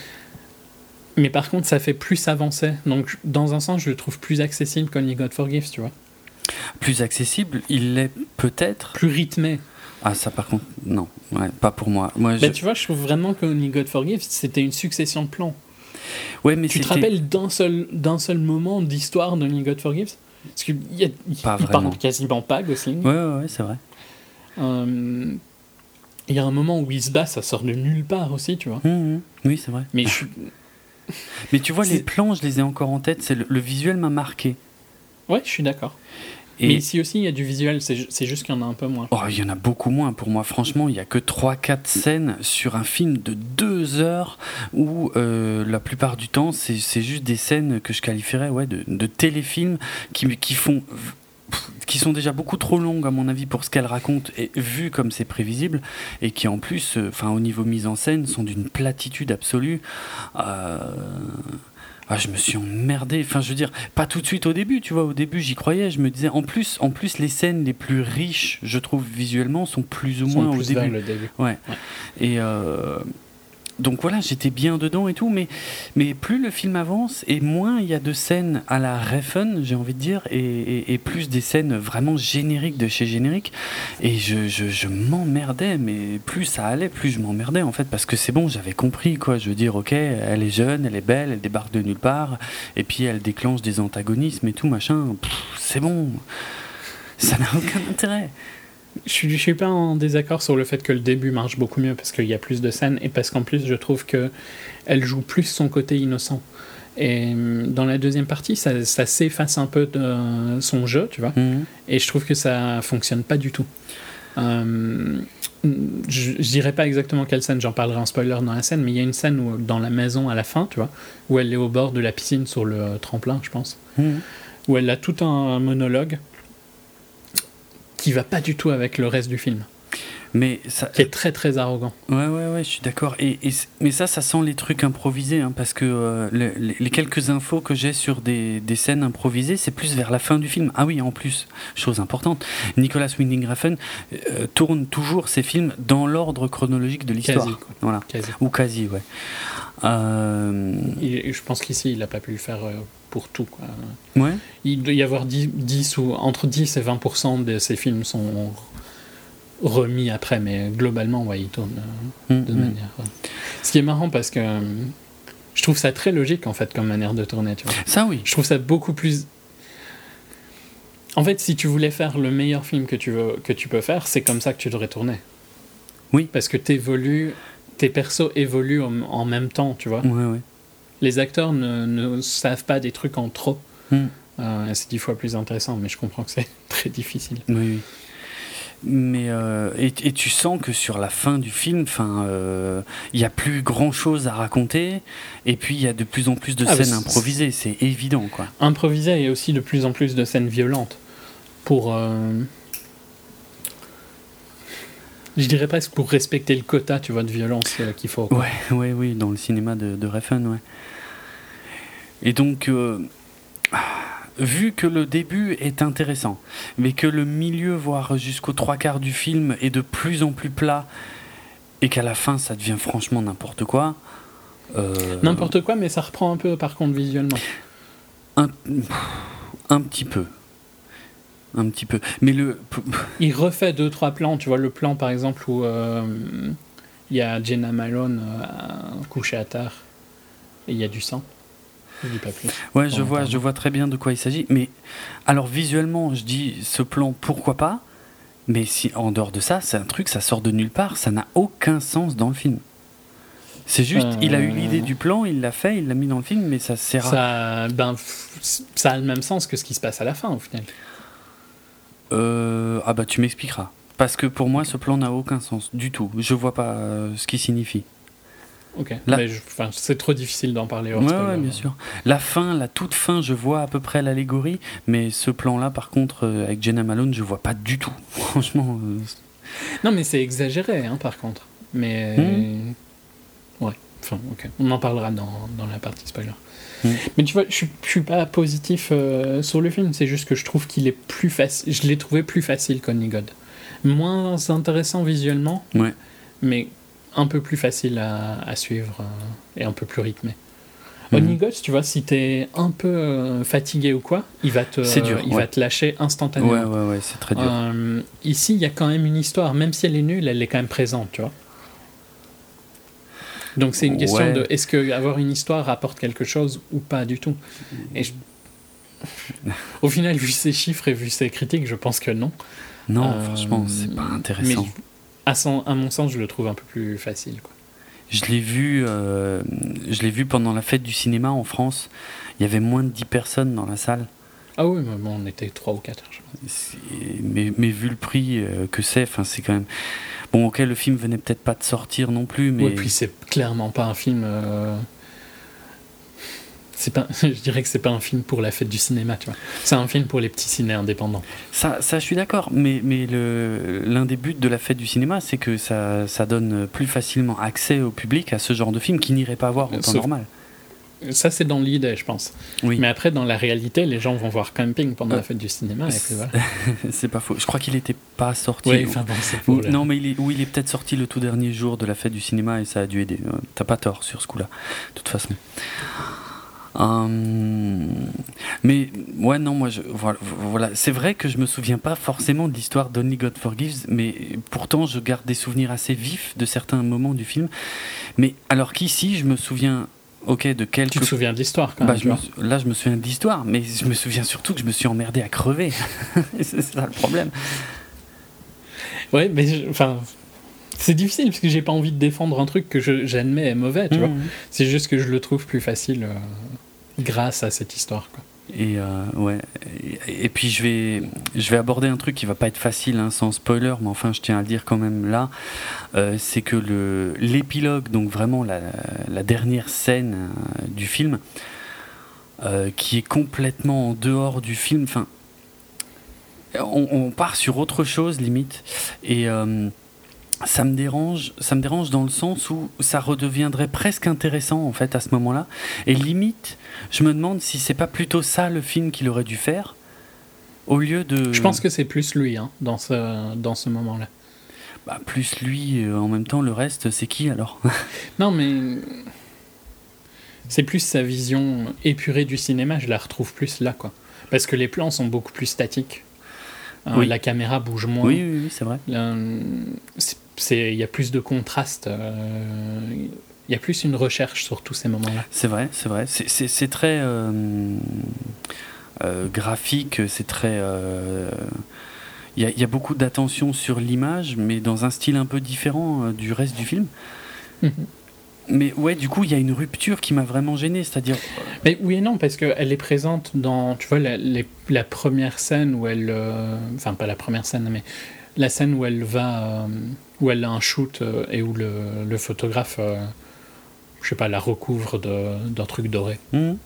S2: Mais par contre, ça fait plus avancer. Donc, dans un sens, je le trouve plus accessible qu'Only God Forgives, tu vois.
S1: Plus accessible, il l'est peut-être.
S2: Plus rythmé.
S1: Ah, ça par contre, non, ouais, pas pour moi. moi
S2: bah, Tu vois, je trouve vraiment que Only God Forgives, c'était une succession de plans.
S1: Ouais, mais
S2: tu te rappelles d'un seul, d'un seul moment d'histoire d'Only God Forgives Parce qu'il y a, il parle quasiment pas, Gosling.
S1: Ouais, ouais, ouais c'est vrai.
S2: Euh, il y a un moment où il se bat, ça sort de nulle part aussi, tu vois.
S1: Mmh, mmh. Oui, c'est vrai.
S2: Mais, je...
S1: mais tu vois, les plans, je les ai encore en tête. C'est le, le visuel m'a marqué.
S2: Ouais, je suis d'accord. Mais ici aussi, il y a du visuel, c'est juste qu'il y en a un peu moins.
S1: Oh, il y en a beaucoup moins pour moi. Franchement, il n'y a que 3-4 scènes sur un film de 2 heures où euh, la plupart du temps, c'est juste des scènes que je qualifierais ouais, de, de téléfilms qui, qui font qui sont déjà beaucoup trop longues à mon avis pour ce qu'elles racontent et vu comme c'est prévisible et qui en plus, euh, enfin au niveau mise en scène, sont d'une platitude absolue. Euh, ah, je me suis emmerdé. Enfin, je veux dire, pas tout de suite au début, tu vois. Au début, j'y croyais. Je me disais, en plus, en plus, les scènes les plus riches, je trouve visuellement, sont plus ou moins au début.
S2: début.
S1: Ouais. Et euh, donc voilà, j'étais bien dedans et tout, mais, mais plus le film avance et moins il y a de scènes à la Refn, j'ai envie de dire, et, plus des scènes vraiment génériques de chez générique. Et je, je, m'emmerdais, mais plus ça allait, plus je m'emmerdais en fait, parce que c'est bon, j'avais compris quoi. Je veux dire, ok, elle est jeune, elle est belle, elle débarque de nulle part, et puis elle déclenche des antagonismes et tout machin. C'est bon, ça n'a aucun intérêt.
S2: Je suis, suis pas en désaccord sur le fait que le début marche beaucoup mieux parce qu'il y a plus de scènes et parce qu'en plus je trouve que elle joue plus son côté innocent. Et hum, dans la deuxième partie, ça, ça s'efface un peu de son jeu, tu vois. Mhm. Et je trouve que ça fonctionne pas du tout. Hum, je, je, dirais pas exactement quelle scène, j'en parlerai en spoiler dans la scène, mais il y a une scène où, dans la maison à la fin, tu vois, où elle est au bord de la piscine sur le tremplin, je pense, mhm. où elle a tout un monologue qui va pas du tout avec le reste du film.
S1: Mais ça,
S2: qui est très très arrogant.
S1: Ouais, ouais, ouais, je suis d'accord. Et, mais ça, ça sent les trucs improvisés, hein, parce que euh, les, quelques infos que j'ai sur des, des, scènes improvisées, c'est plus vers la fin du film. Ah oui, en plus, chose importante, Nicolas Winding Refn euh, tourne toujours ses films dans l'ordre chronologique de l'histoire. Voilà.
S2: Quasi.
S1: Ou quasi, ouais. Euh...
S2: je pense qu'ici, il n'a pas pu le faire euh, pour tout. Quoi.
S1: Ouais.
S2: Il doit y avoir 10, 10 ou entre 10 et 20% de ses films sont remis après, mais globalement, ouais, il tourne euh, de mm, mm. manière. Ce qui est marrant parce que euh, je trouve ça très logique en fait comme manière de tourner. Tu vois.
S1: Ça, oui.
S2: Je trouve ça beaucoup plus. En fait, si tu voulais faire le meilleur film que tu, veux, que tu peux faire, c'est comme ça que tu devrais tourner.
S1: Oui.
S2: Parce que évolues, tes persos évoluent en, même temps, tu vois.
S1: Ouais, ouais.
S2: Les acteurs ne, ne, savent pas des trucs en trop.
S1: Mm.
S2: Euh, c'est dix fois plus intéressant, mais je comprends que c'est très difficile.
S1: Oui, oui. Mais euh, et, tu sens que sur la fin du film, enfin, euh, il n'y a plus grand chose à raconter, et puis il y a de plus en plus de ah, scènes improvisées, c'est évident, quoi.
S2: Improvisées et aussi de plus en plus de scènes violentes pour. Euh, je dirais presque pour respecter le quota, tu vois, de violence qu'il faut.
S1: Ouais, ouais, oui, dans le cinéma de, de Refn, ouais. Et donc vu que le début est intéressant, mais que le milieu, voire jusqu'aux trois quarts du film, est de plus en plus plat, et qu'à la fin ça devient franchement n'importe quoi.
S2: Euh, n'importe quoi, mais ça reprend un peu par contre visuellement.
S1: Un, un petit peu. Un petit peu. Mais le.
S2: Il refait deux, trois plans. Tu vois, le plan par exemple où euh, il y a Jenna Malone euh, couchée à terre et il y a du sang.
S1: Ouais, je vois, je vois très bien de quoi il s'agit. Mais alors visuellement, je dis ce plan, pourquoi pas Mais si en dehors de ça, c'est un truc, ça sort de nulle part, ça n'a aucun sens dans le film. C'est juste, il a eu l'idée euh. du plan, il l'a fait, il l'a mis dans le film, mais ça sert
S2: ça, ben, ça a le même sens que ce qui se passe à la fin, au final.
S1: Euh, ah bah tu m'expliqueras. Parce que pour moi, ce plan n'a aucun sens du tout. Je vois pas euh, ce qu'il signifie.
S2: Ok. c'est trop difficile d'en parler.
S1: Ouais, bien sûr. La fin, la toute fin, je vois à peu près l'allégorie, mais ce plan-là, par contre, euh, avec Jenna Malone, je vois pas du tout. Franchement. Euh,
S2: non, mais c'est exagéré, hein, par contre. Mais. Hmm. Ouais. Enfin, ok. On en parlera dans, dans la partie spoiler. Hmm. Mais tu vois, je, je suis pas positif euh, sur le film, c'est juste que je trouve qu'il est plus facile. Je l'ai trouvé plus facile qu'Only God. Moins intéressant visuellement.
S1: Ouais.
S2: Mais un peu plus facile à, suivre euh, et un peu plus rythmé. Mmh. tu vois, si t'es un peu euh, fatigué ou quoi, il va te, il va te lâcher instantanément.
S1: Ouais, ouais, ouais, c'est très dur.
S2: Euh, ici, il y a quand même une histoire, même si elle est nulle, elle est quand même présente, tu vois. Donc c'est une question de est-ce que avoir une histoire rapporte quelque chose ou pas du tout? Et au final, vu ces chiffres et vu ces critiques, je pense que non.
S1: Non, franchement, c'est pas intéressant
S2: à, son, à mon sens, je le trouve un peu plus facile. Quoi.
S1: Je l'ai vu, euh, je l'ai vu pendant la fête du cinéma en France. Il y avait moins de 10 personnes dans la salle.
S2: Ah oui, mais bon, on était 3 ou 4.
S1: Mais, mais, vu le prix euh, que c'est, c'est quand même. Bon, ok, le film venait peut-être pas de sortir non plus, mais.
S2: Oui, puis c'est clairement pas un film. Euh, c'est pas, je dirais que c'est pas un film pour la fête du cinéma, tu vois. C'est un film pour les petits ciné indépendants.
S1: Ça, ça je suis d'accord, mais, mais l'un des buts de la fête du cinéma, c'est que ça, ça, donne plus facilement accès au public à ce genre de film qui n'irait pas voir en temps normal.
S2: Ça, c'est dans l'idée, je pense.
S1: Oui.
S2: Mais après, dans la réalité, les gens vont voir Camping pendant la fête du cinéma.
S1: c'est pas faux. Je crois qu'il n'était pas sorti.
S2: Oui, enfin bon,
S1: Non, mais il est, oui, il est peut-être sorti le tout dernier jour de la fête du cinéma et ça a dû aider. T'as pas tort sur ce coup-là, de toute façon. Euh, mais ouais, non, moi, je, voilà, voilà. c'est vrai que je me souviens pas forcément de l'histoire d'Only God Forgives, mais pourtant je garde des souvenirs assez vifs de certains moments du film. Mais alors qu'ici, je me souviens ok de quelques.
S2: Tu te souviens de l'histoire quand
S1: bah, même. là, je me souviens de l'histoire, mais je me souviens surtout que je me suis emmerdé à crever. c'est ça le problème.
S2: Ouais, mais enfin. C'est difficile parce que j'ai pas envie de défendre un truc que j'admets est mauvais, tu vois. Mmh. C'est juste que je le trouve plus facile. Euh, grâce à cette histoire. Quoi.
S1: Et euh, ouais. Et, puis je vais, je vais aborder un truc qui va pas être facile hein, sans spoiler, mais enfin je tiens à le dire quand même là. Euh, c'est que le l'épilogue, donc vraiment la, dernière scène euh, du film, qui est complètement en dehors du film. Enfin, on, part sur autre chose limite et ça me dérange ça me dérange dans le sens où ça redeviendrait presque intéressant en fait à ce moment-là. Et limite je me demande si c'est pas plutôt ça le film qu'il aurait dû faire au lieu de
S2: je pense que c'est plus lui hein, dans ce dans ce moment-là.
S1: Bah, plus lui euh, en même temps le reste c'est qui alors?
S2: Non mais c'est plus sa vision épurée du cinéma je la retrouve plus là quoi. Parce que les plans sont beaucoup plus statiques. Euh, la caméra bouge moins.
S1: Oui, oui, c'est vrai.
S2: Il y a plus de contraste. Euh, il y a plus une recherche sur tous ces moments-là.
S1: C'est vrai, c'est vrai. C'est très euh, graphique, c'est très. Il y, y, a beaucoup d'attention sur l'image, mais dans un style un peu différent du reste du film. Mhm. Mais ouais, du coup, il y a une rupture qui m'a vraiment gêné, c'est-à-dire.
S2: Mais oui et non, parce qu'elle est présente dans, tu vois, la, la première scène où elle, euh, enfin pas la première scène, mais la scène où elle va, euh, où elle a un shoot euh, et où le, le photographe, je sais pas, la recouvre d'un truc doré. Mhm.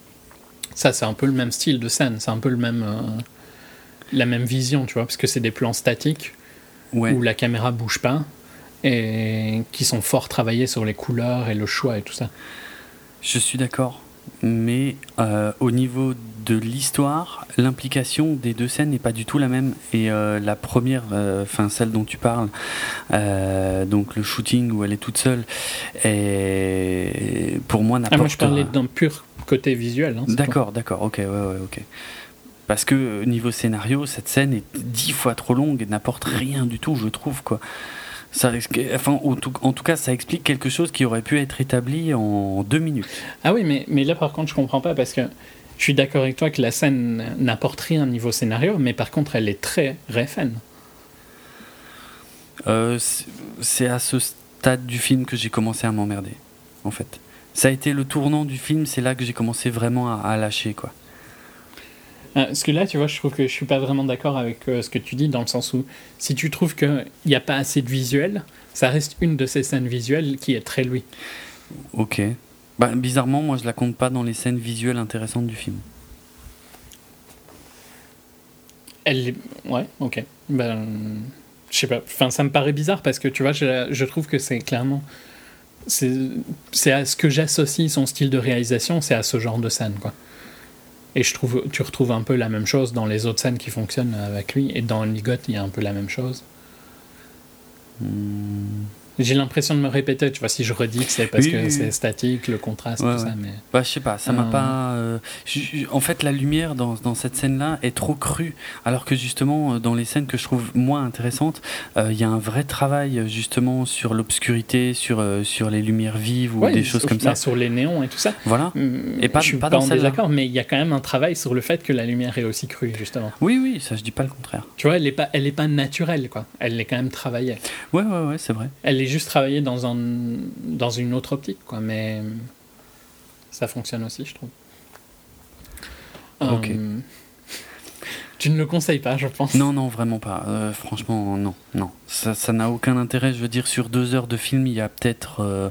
S2: Ça, c'est un peu le même style de scène, c'est un peu le même, la même vision, tu vois, parce que c'est des plans statiques où la caméra bouge pas et qui sont fort travaillés sur les couleurs et le choix et tout ça.
S1: Je suis d'accord, mais euh, au niveau de l'histoire, l'implication des deux scènes n'est pas du tout la même. Et euh, la première, euh, enfin celle dont tu parles, donc le shooting où elle est toute seule, et pour moi n'apporte.
S2: Ah, moi je parlais d'un pur côté visuel. Hein,
S1: d'accord, d'accord, ok, ouais, ouais, ok. Parce que niveau scénario, cette scène est dix fois trop longue et n'apporte rien du tout, je trouve quoi. Ça, enfin, en tout, cas, ça explique quelque chose qui aurait pu être établi en deux minutes.
S2: Ah oui, mais, mais là, par contre, je comprends pas parce que je suis d'accord avec toi que la scène n'apporte rien niveau scénario, mais par contre, elle est très réfène.
S1: Euh, c'est à ce stade du film que j'ai commencé à m'emmerder, en fait. Ça a été le tournant du film, c'est là que j'ai commencé vraiment à, à lâcher, quoi.
S2: Euh, parce que là, tu vois, je trouve que je suis pas vraiment d'accord avec euh, ce que tu dis, dans le sens où si tu trouves qu'il n'y a pas assez de visuel, ça reste une de ces scènes visuelles qui est très lui.
S1: Ok. Bah, bizarrement, moi, je la compte pas dans les scènes visuelles intéressantes du film.
S2: Elle Ouais, ok. Ben, je sais pas. Enfin, ça me paraît bizarre parce que tu vois, je, je trouve que c'est clairement. C'est à ce que j'associe son style de réalisation, c'est à ce genre de scène, quoi. Et je trouve, tu retrouves un peu la même chose dans les autres scènes qui fonctionnent avec lui. Et dans Ligot, il y a un peu la même chose. Hmm. J'ai l'impression de me répéter, tu vois, si je redis que c'est parce que c'est statique, le contraste, tout ça. Mais...
S1: Bah, je sais pas, ça m'a euh. pas. Euh, en fait, la lumière dans, dans cette scène-là est trop crue, alors que justement, euh, dans les scènes que je trouve moins intéressantes, il y a un vrai travail justement sur l'obscurité, sur, sur les lumières vives ou des choses comme ça.
S2: Sur les néons et tout ça.
S1: Voilà.
S2: Mm, et pas, je suis pas, pas en désaccord, mais il y a quand même un travail sur le fait que la lumière est aussi crue, justement.
S1: Oui, oui, ça je dis pas le contraire.
S2: Tu vois, elle est pas, elle est pas naturelle, quoi. Elle est quand même travaillée.
S1: Ouais, ouais, ouais, c'est vrai.
S2: Elle est juste travailler dans, un, dans une autre optique, quoi. Mais ça fonctionne aussi, je trouve.
S1: Ok.
S2: Euh, tu ne le conseilles pas, je pense.
S1: Non, non, vraiment pas. Euh, franchement, non, non. Ça n'a aucun intérêt. Je veux dire, sur deux heures de film, il y a peut-être euh,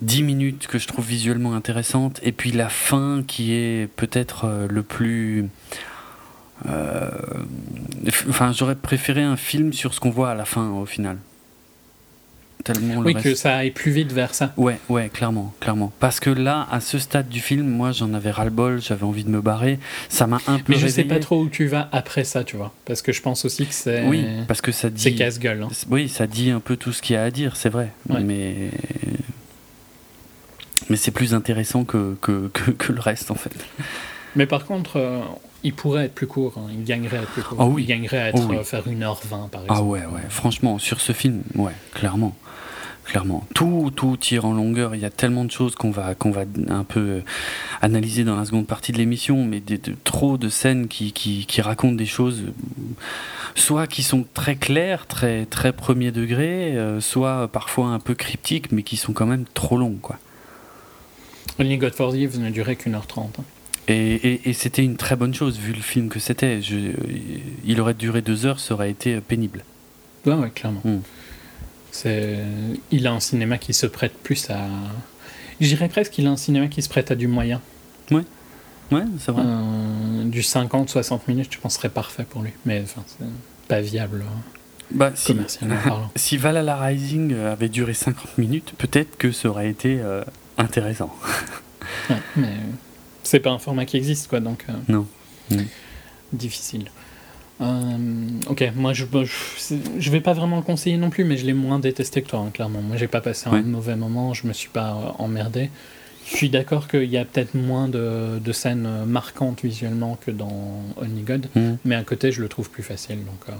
S1: dix minutes que je trouve visuellement intéressantes, et puis la fin qui est peut-être le plus. Enfin, j'aurais préféré un film sur ce qu'on voit à la fin, au final
S2: oui, que ça aille plus vite vers ça.
S1: Ouais, ouais, clairement, clairement. Parce que là, à ce stade du film, moi, j'en avais ras-le-bol, j'avais envie de me barrer. Ça m'a un peu.
S2: Mais je sais pas trop où tu vas après ça, tu vois. Parce que je pense aussi que c'est.
S1: Oui, parce que ça dit.
S2: C'est casse-gueule. Hein.
S1: Oui, ça dit un peu tout ce qu'il y a à dire, c'est vrai. Mais. Mais c'est plus intéressant que, que, que, le reste, en fait.
S2: Mais par contre, euh, il pourrait être plus court. Hein. Il gagnerait à être plus court.
S1: Ah oui.
S2: Il gagnerait à être, oh faire 1h20, par exemple.
S1: Ah ouais, ouais. Franchement, sur ce film, ouais, clairement clairement. Tout, tout tire en longueur. Il y a tellement de choses qu'on va, qu'on va un peu analyser dans la seconde partie de l'émission, mais de, trop de scènes qui, qui, qui, racontent des choses, soit qui sont très claires, très, très premier degré, euh, soit parfois un peu cryptiques, mais qui sont quand même trop longues. Quoi.
S2: Only God Forgives ne durait qu'une heure trente. Hein.
S1: Et, et, c'était une très bonne chose, vu le film que c'était. Il aurait duré deux heures, ça aurait été pénible.
S2: Ouais, ouais, clairement. Hmm. C'est, il a un cinéma qui se prête plus à. Je dirais presque qu'il a un cinéma qui se prête à du moyen.
S1: Ouais. Ouais, c'est vrai.
S2: Euh, du 50-60 minutes, je pense, serait parfait pour lui. Mais enfin, c'est pas viable hein,
S1: Bah, si,
S2: parlant.
S1: si Valhalla Rising euh, avait duré 50 minutes, peut-être que ça aurait été euh, intéressant.
S2: Ouais, mais c'est pas un format qui existe, quoi, donc euh,
S1: Non.
S2: Difficile. Euh, ok, moi je, je, vais pas vraiment le conseiller non plus, mais je l'ai moins détesté que toi, hein, clairement. Moi j'ai pas passé
S1: Ouais.
S2: un mauvais moment, je me suis pas euh, emmerdé. Je suis d'accord qu'il y a peut-être moins de, de scènes euh, marquantes visuellement que dans Only God,
S1: Mm.
S2: mais à côté je le trouve plus facile. Donc, euh,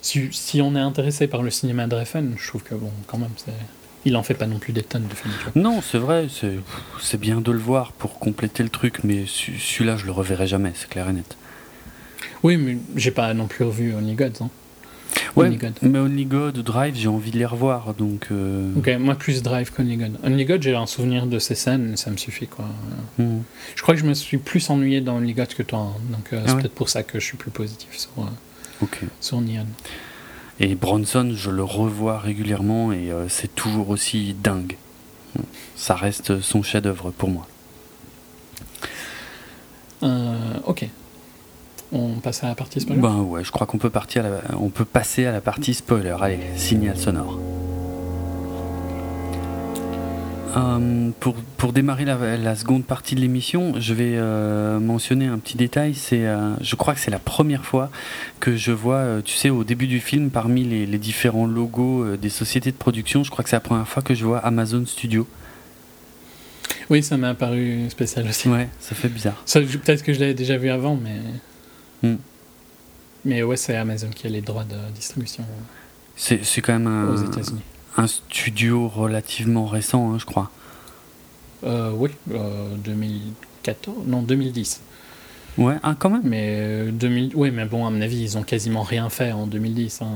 S2: si, si on est intéressé par le cinéma de Refn, je trouve que bon, quand même, il en fait pas non plus des tonnes de films.
S1: Non, c'est vrai, c'est bien de le voir pour compléter le truc, mais ce- celui-là, je le reverrai jamais, c'est clair et net.
S2: Oui, mais j'ai pas non plus revu Only Gods. Hein.
S1: Ouais,
S2: Only God.
S1: mais Only God, Drive, j'ai envie de les revoir, donc... euh,
S2: Ok, moi plus Drive qu'Only God. Only God, j'ai un souvenir de ces scènes, ça me suffit quoi.
S1: mm.
S2: Je crois que je me suis plus ennuyé dans Only God que toi, hein. donc euh,
S1: Ah
S2: c'est
S1: ouais.
S2: peut-être pour ça que je suis plus positif sur, euh,
S1: Ok.
S2: sur Neon.
S1: Et Bronson, je le revois régulièrement et euh, c'est toujours aussi dingue. Ça reste son chef-d'œuvre pour moi.
S2: Ok. On passe à la partie spoiler
S1: Ben ouais, je crois qu'on peut partir, à la- on peut passer à la partie spoiler. Allez, signal sonore. Euh, pour, pour démarrer la, la seconde partie de l'émission, je vais euh, mentionner un petit détail. C'est, euh, je crois que c'est la première fois que je vois, euh, tu sais, au début du film, parmi les, les différents logos des sociétés de production, je crois que c'est la première fois que je vois Amazon Studio.
S2: Oui, ça m'a apparu spécial aussi.
S1: Ouais, ça fait bizarre.
S2: Peut-être que je l'avais déjà vu avant, mais.
S1: Hmm.
S2: Mais ouais, c'est Amazon qui a les droits de distribution
S1: C'est, c'est quand même un, studio relativement récent, hein, je crois.
S2: Euh, oui, euh, 2014, non 2010.
S1: Ouais, ah, quand même.
S2: Mais euh, 2000, oui, mais bon, à mon avis, ils ont quasiment rien fait en 2010. hein.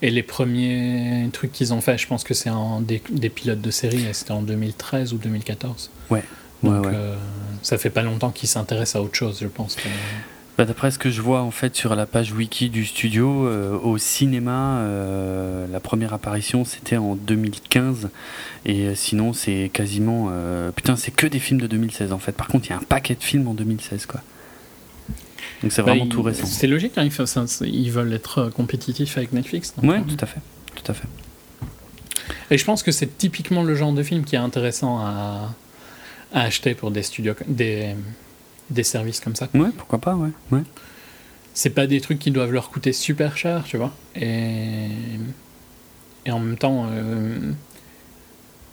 S2: Et les premiers trucs qu'ils ont fait, je pense que c'est en des, des pilotes de série, c'était en 2013 ou 2014.
S1: Ouais,
S2: Donc
S1: ouais.
S2: euh, ça fait pas longtemps qu'ils s'intéressent à autre chose, je pense. que-
S1: Bah, D'après ce que je vois en fait sur la page wiki du studio, euh, au cinéma, euh, la première apparition c'était en 2015 et euh, sinon c'est quasiment euh, putain c'est que des films de 2016 en fait. Par contre il y a un paquet de films en 2016 quoi. Donc c'est vraiment
S2: Bah,
S1: tout
S2: ils-
S1: récent.
S2: C'est logique, hein, ils, veulent être compétitifs avec Netflix.
S1: Ouais,
S2: euh,
S1: tout à fait, tout à fait.
S2: Et je pense que c'est typiquement le genre de film qui est intéressant à, à acheter pour des studios, des, des services comme ça.
S1: Ouais, pourquoi pas, ouais. ouais.
S2: c'est pas des trucs qui doivent leur coûter super cher, tu vois. Et, et en même temps, euh,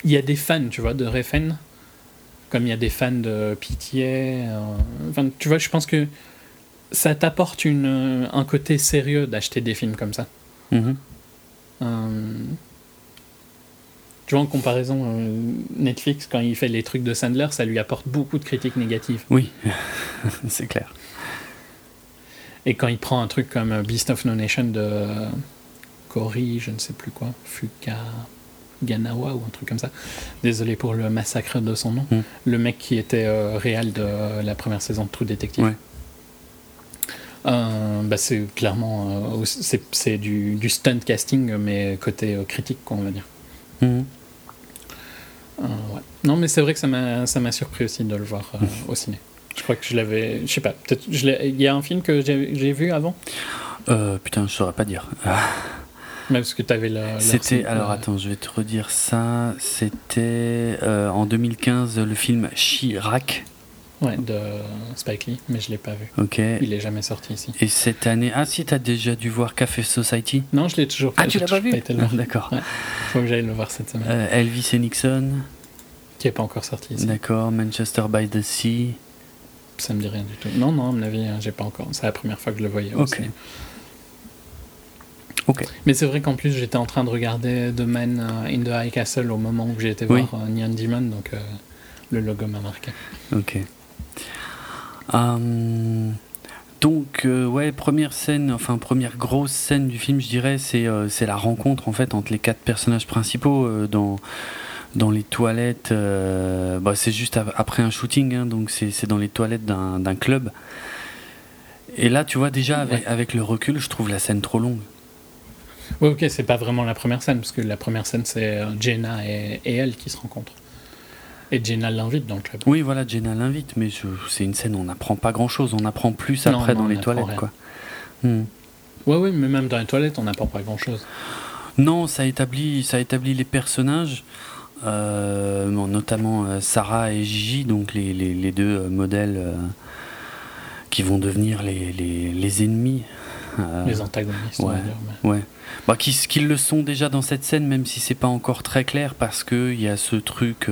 S2: il y a des fans, tu vois, de Refn, comme il y a des fans de Pitié. euh, enfin, tu vois, je pense que ça t'apporte un côté sérieux d'acheter des films comme ça.
S1: Mhm.
S2: Euh, tu vois, en comparaison, euh, Netflix, quand il fait les trucs de Sandler, ça lui apporte beaucoup de critiques négatives.
S1: Oui, c'est clair.
S2: Et quand il prend un truc comme Beast of No Nation de euh, Cory, je ne sais plus quoi, Fuka Ganawa ou un truc comme ça. Désolé pour le massacre de son nom.
S1: Mm.
S2: Le mec qui était euh, réel de la première saison de True Detective.
S1: Ouais.
S2: Euh, bah c'est clairement euh, c'est, c'est du, du stunt casting mais côté euh, critique quoi on va dire.
S1: Mhm.
S2: Ouais. Non mais c'est vrai que ça m'a surpris aussi de le voir euh, au ciné. Je crois que je l'avais je sais pas peut-être il y a un film que j'ai, vu avant?
S1: Euh, putain, je saurais pas dire.
S2: Même parce que tu avais la.
S1: C'était, alors
S2: euh,
S1: attends, je vais te redire ça. C'était en 2015 le film Chirac.
S2: Ouais, de Spike Lee, mais je l'ai pas vu.
S1: Ok.
S2: Il est jamais sorti ici.
S1: Et cette année, ah si, t'as déjà dû voir Café Society
S2: Non, je l'ai toujours pas
S1: Ah, tu l'as pas vu. Ah, D'accord.
S2: Ouais. Faut que j'aille le voir cette semaine.
S1: Euh, Elvis et Nixon,
S2: Qui est pas encore sorti ici.
S1: d'accord. Manchester by the Sea.
S2: Ça me dit rien du tout. Non, non, à mon avis, hein, j'ai pas encore. C'est la première fois que je le voyais. au
S1: Ok.
S2: ciné.
S1: Ok.
S2: Mais c'est vrai qu'en plus, j'étais en train de regarder The Man euh, in the High Castle au moment où j'ai été
S1: Oui.
S2: voir euh, Neon Demon, donc euh, le logo m'a marqué.
S1: Ok. Hum, donc, euh, ouais, première scène, enfin, première grosse scène du film, je dirais, c'est euh, la rencontre en fait entre les quatre personnages principaux euh, dans, dans les toilettes. euh, bah, c'est juste ap- après un shooting, hein, donc c'est dans les toilettes d'un club. Et là, tu vois, déjà, avec, le recul, je trouve la scène trop longue.
S2: Ouais, ok, c'est pas vraiment la première scène, parce que la première scène, c'est euh, Jenna et, et elle qui se rencontrent. Et Jenna l'invite dans le club.
S1: Oui, voilà, Jenna l'invite, mais c'est une scène où on n'apprend pas grand-chose. On apprend plus après dans les toilettes, quoi.
S2: Hmm. Ouais, oui, mais même dans les toilettes, on n'apprend pas grand-chose.
S1: Non, ça établit, ça établit les personnages, euh, notamment euh, Sarah et Gigi, donc les, les, deux euh, modèles qui vont devenir les, les ennemis.
S2: les antagonistes,
S1: ouais, ouais. Bah, qui, qui, le sont déjà dans cette scène, même si c'est pas encore très clair, parce qu'il y a ce truc.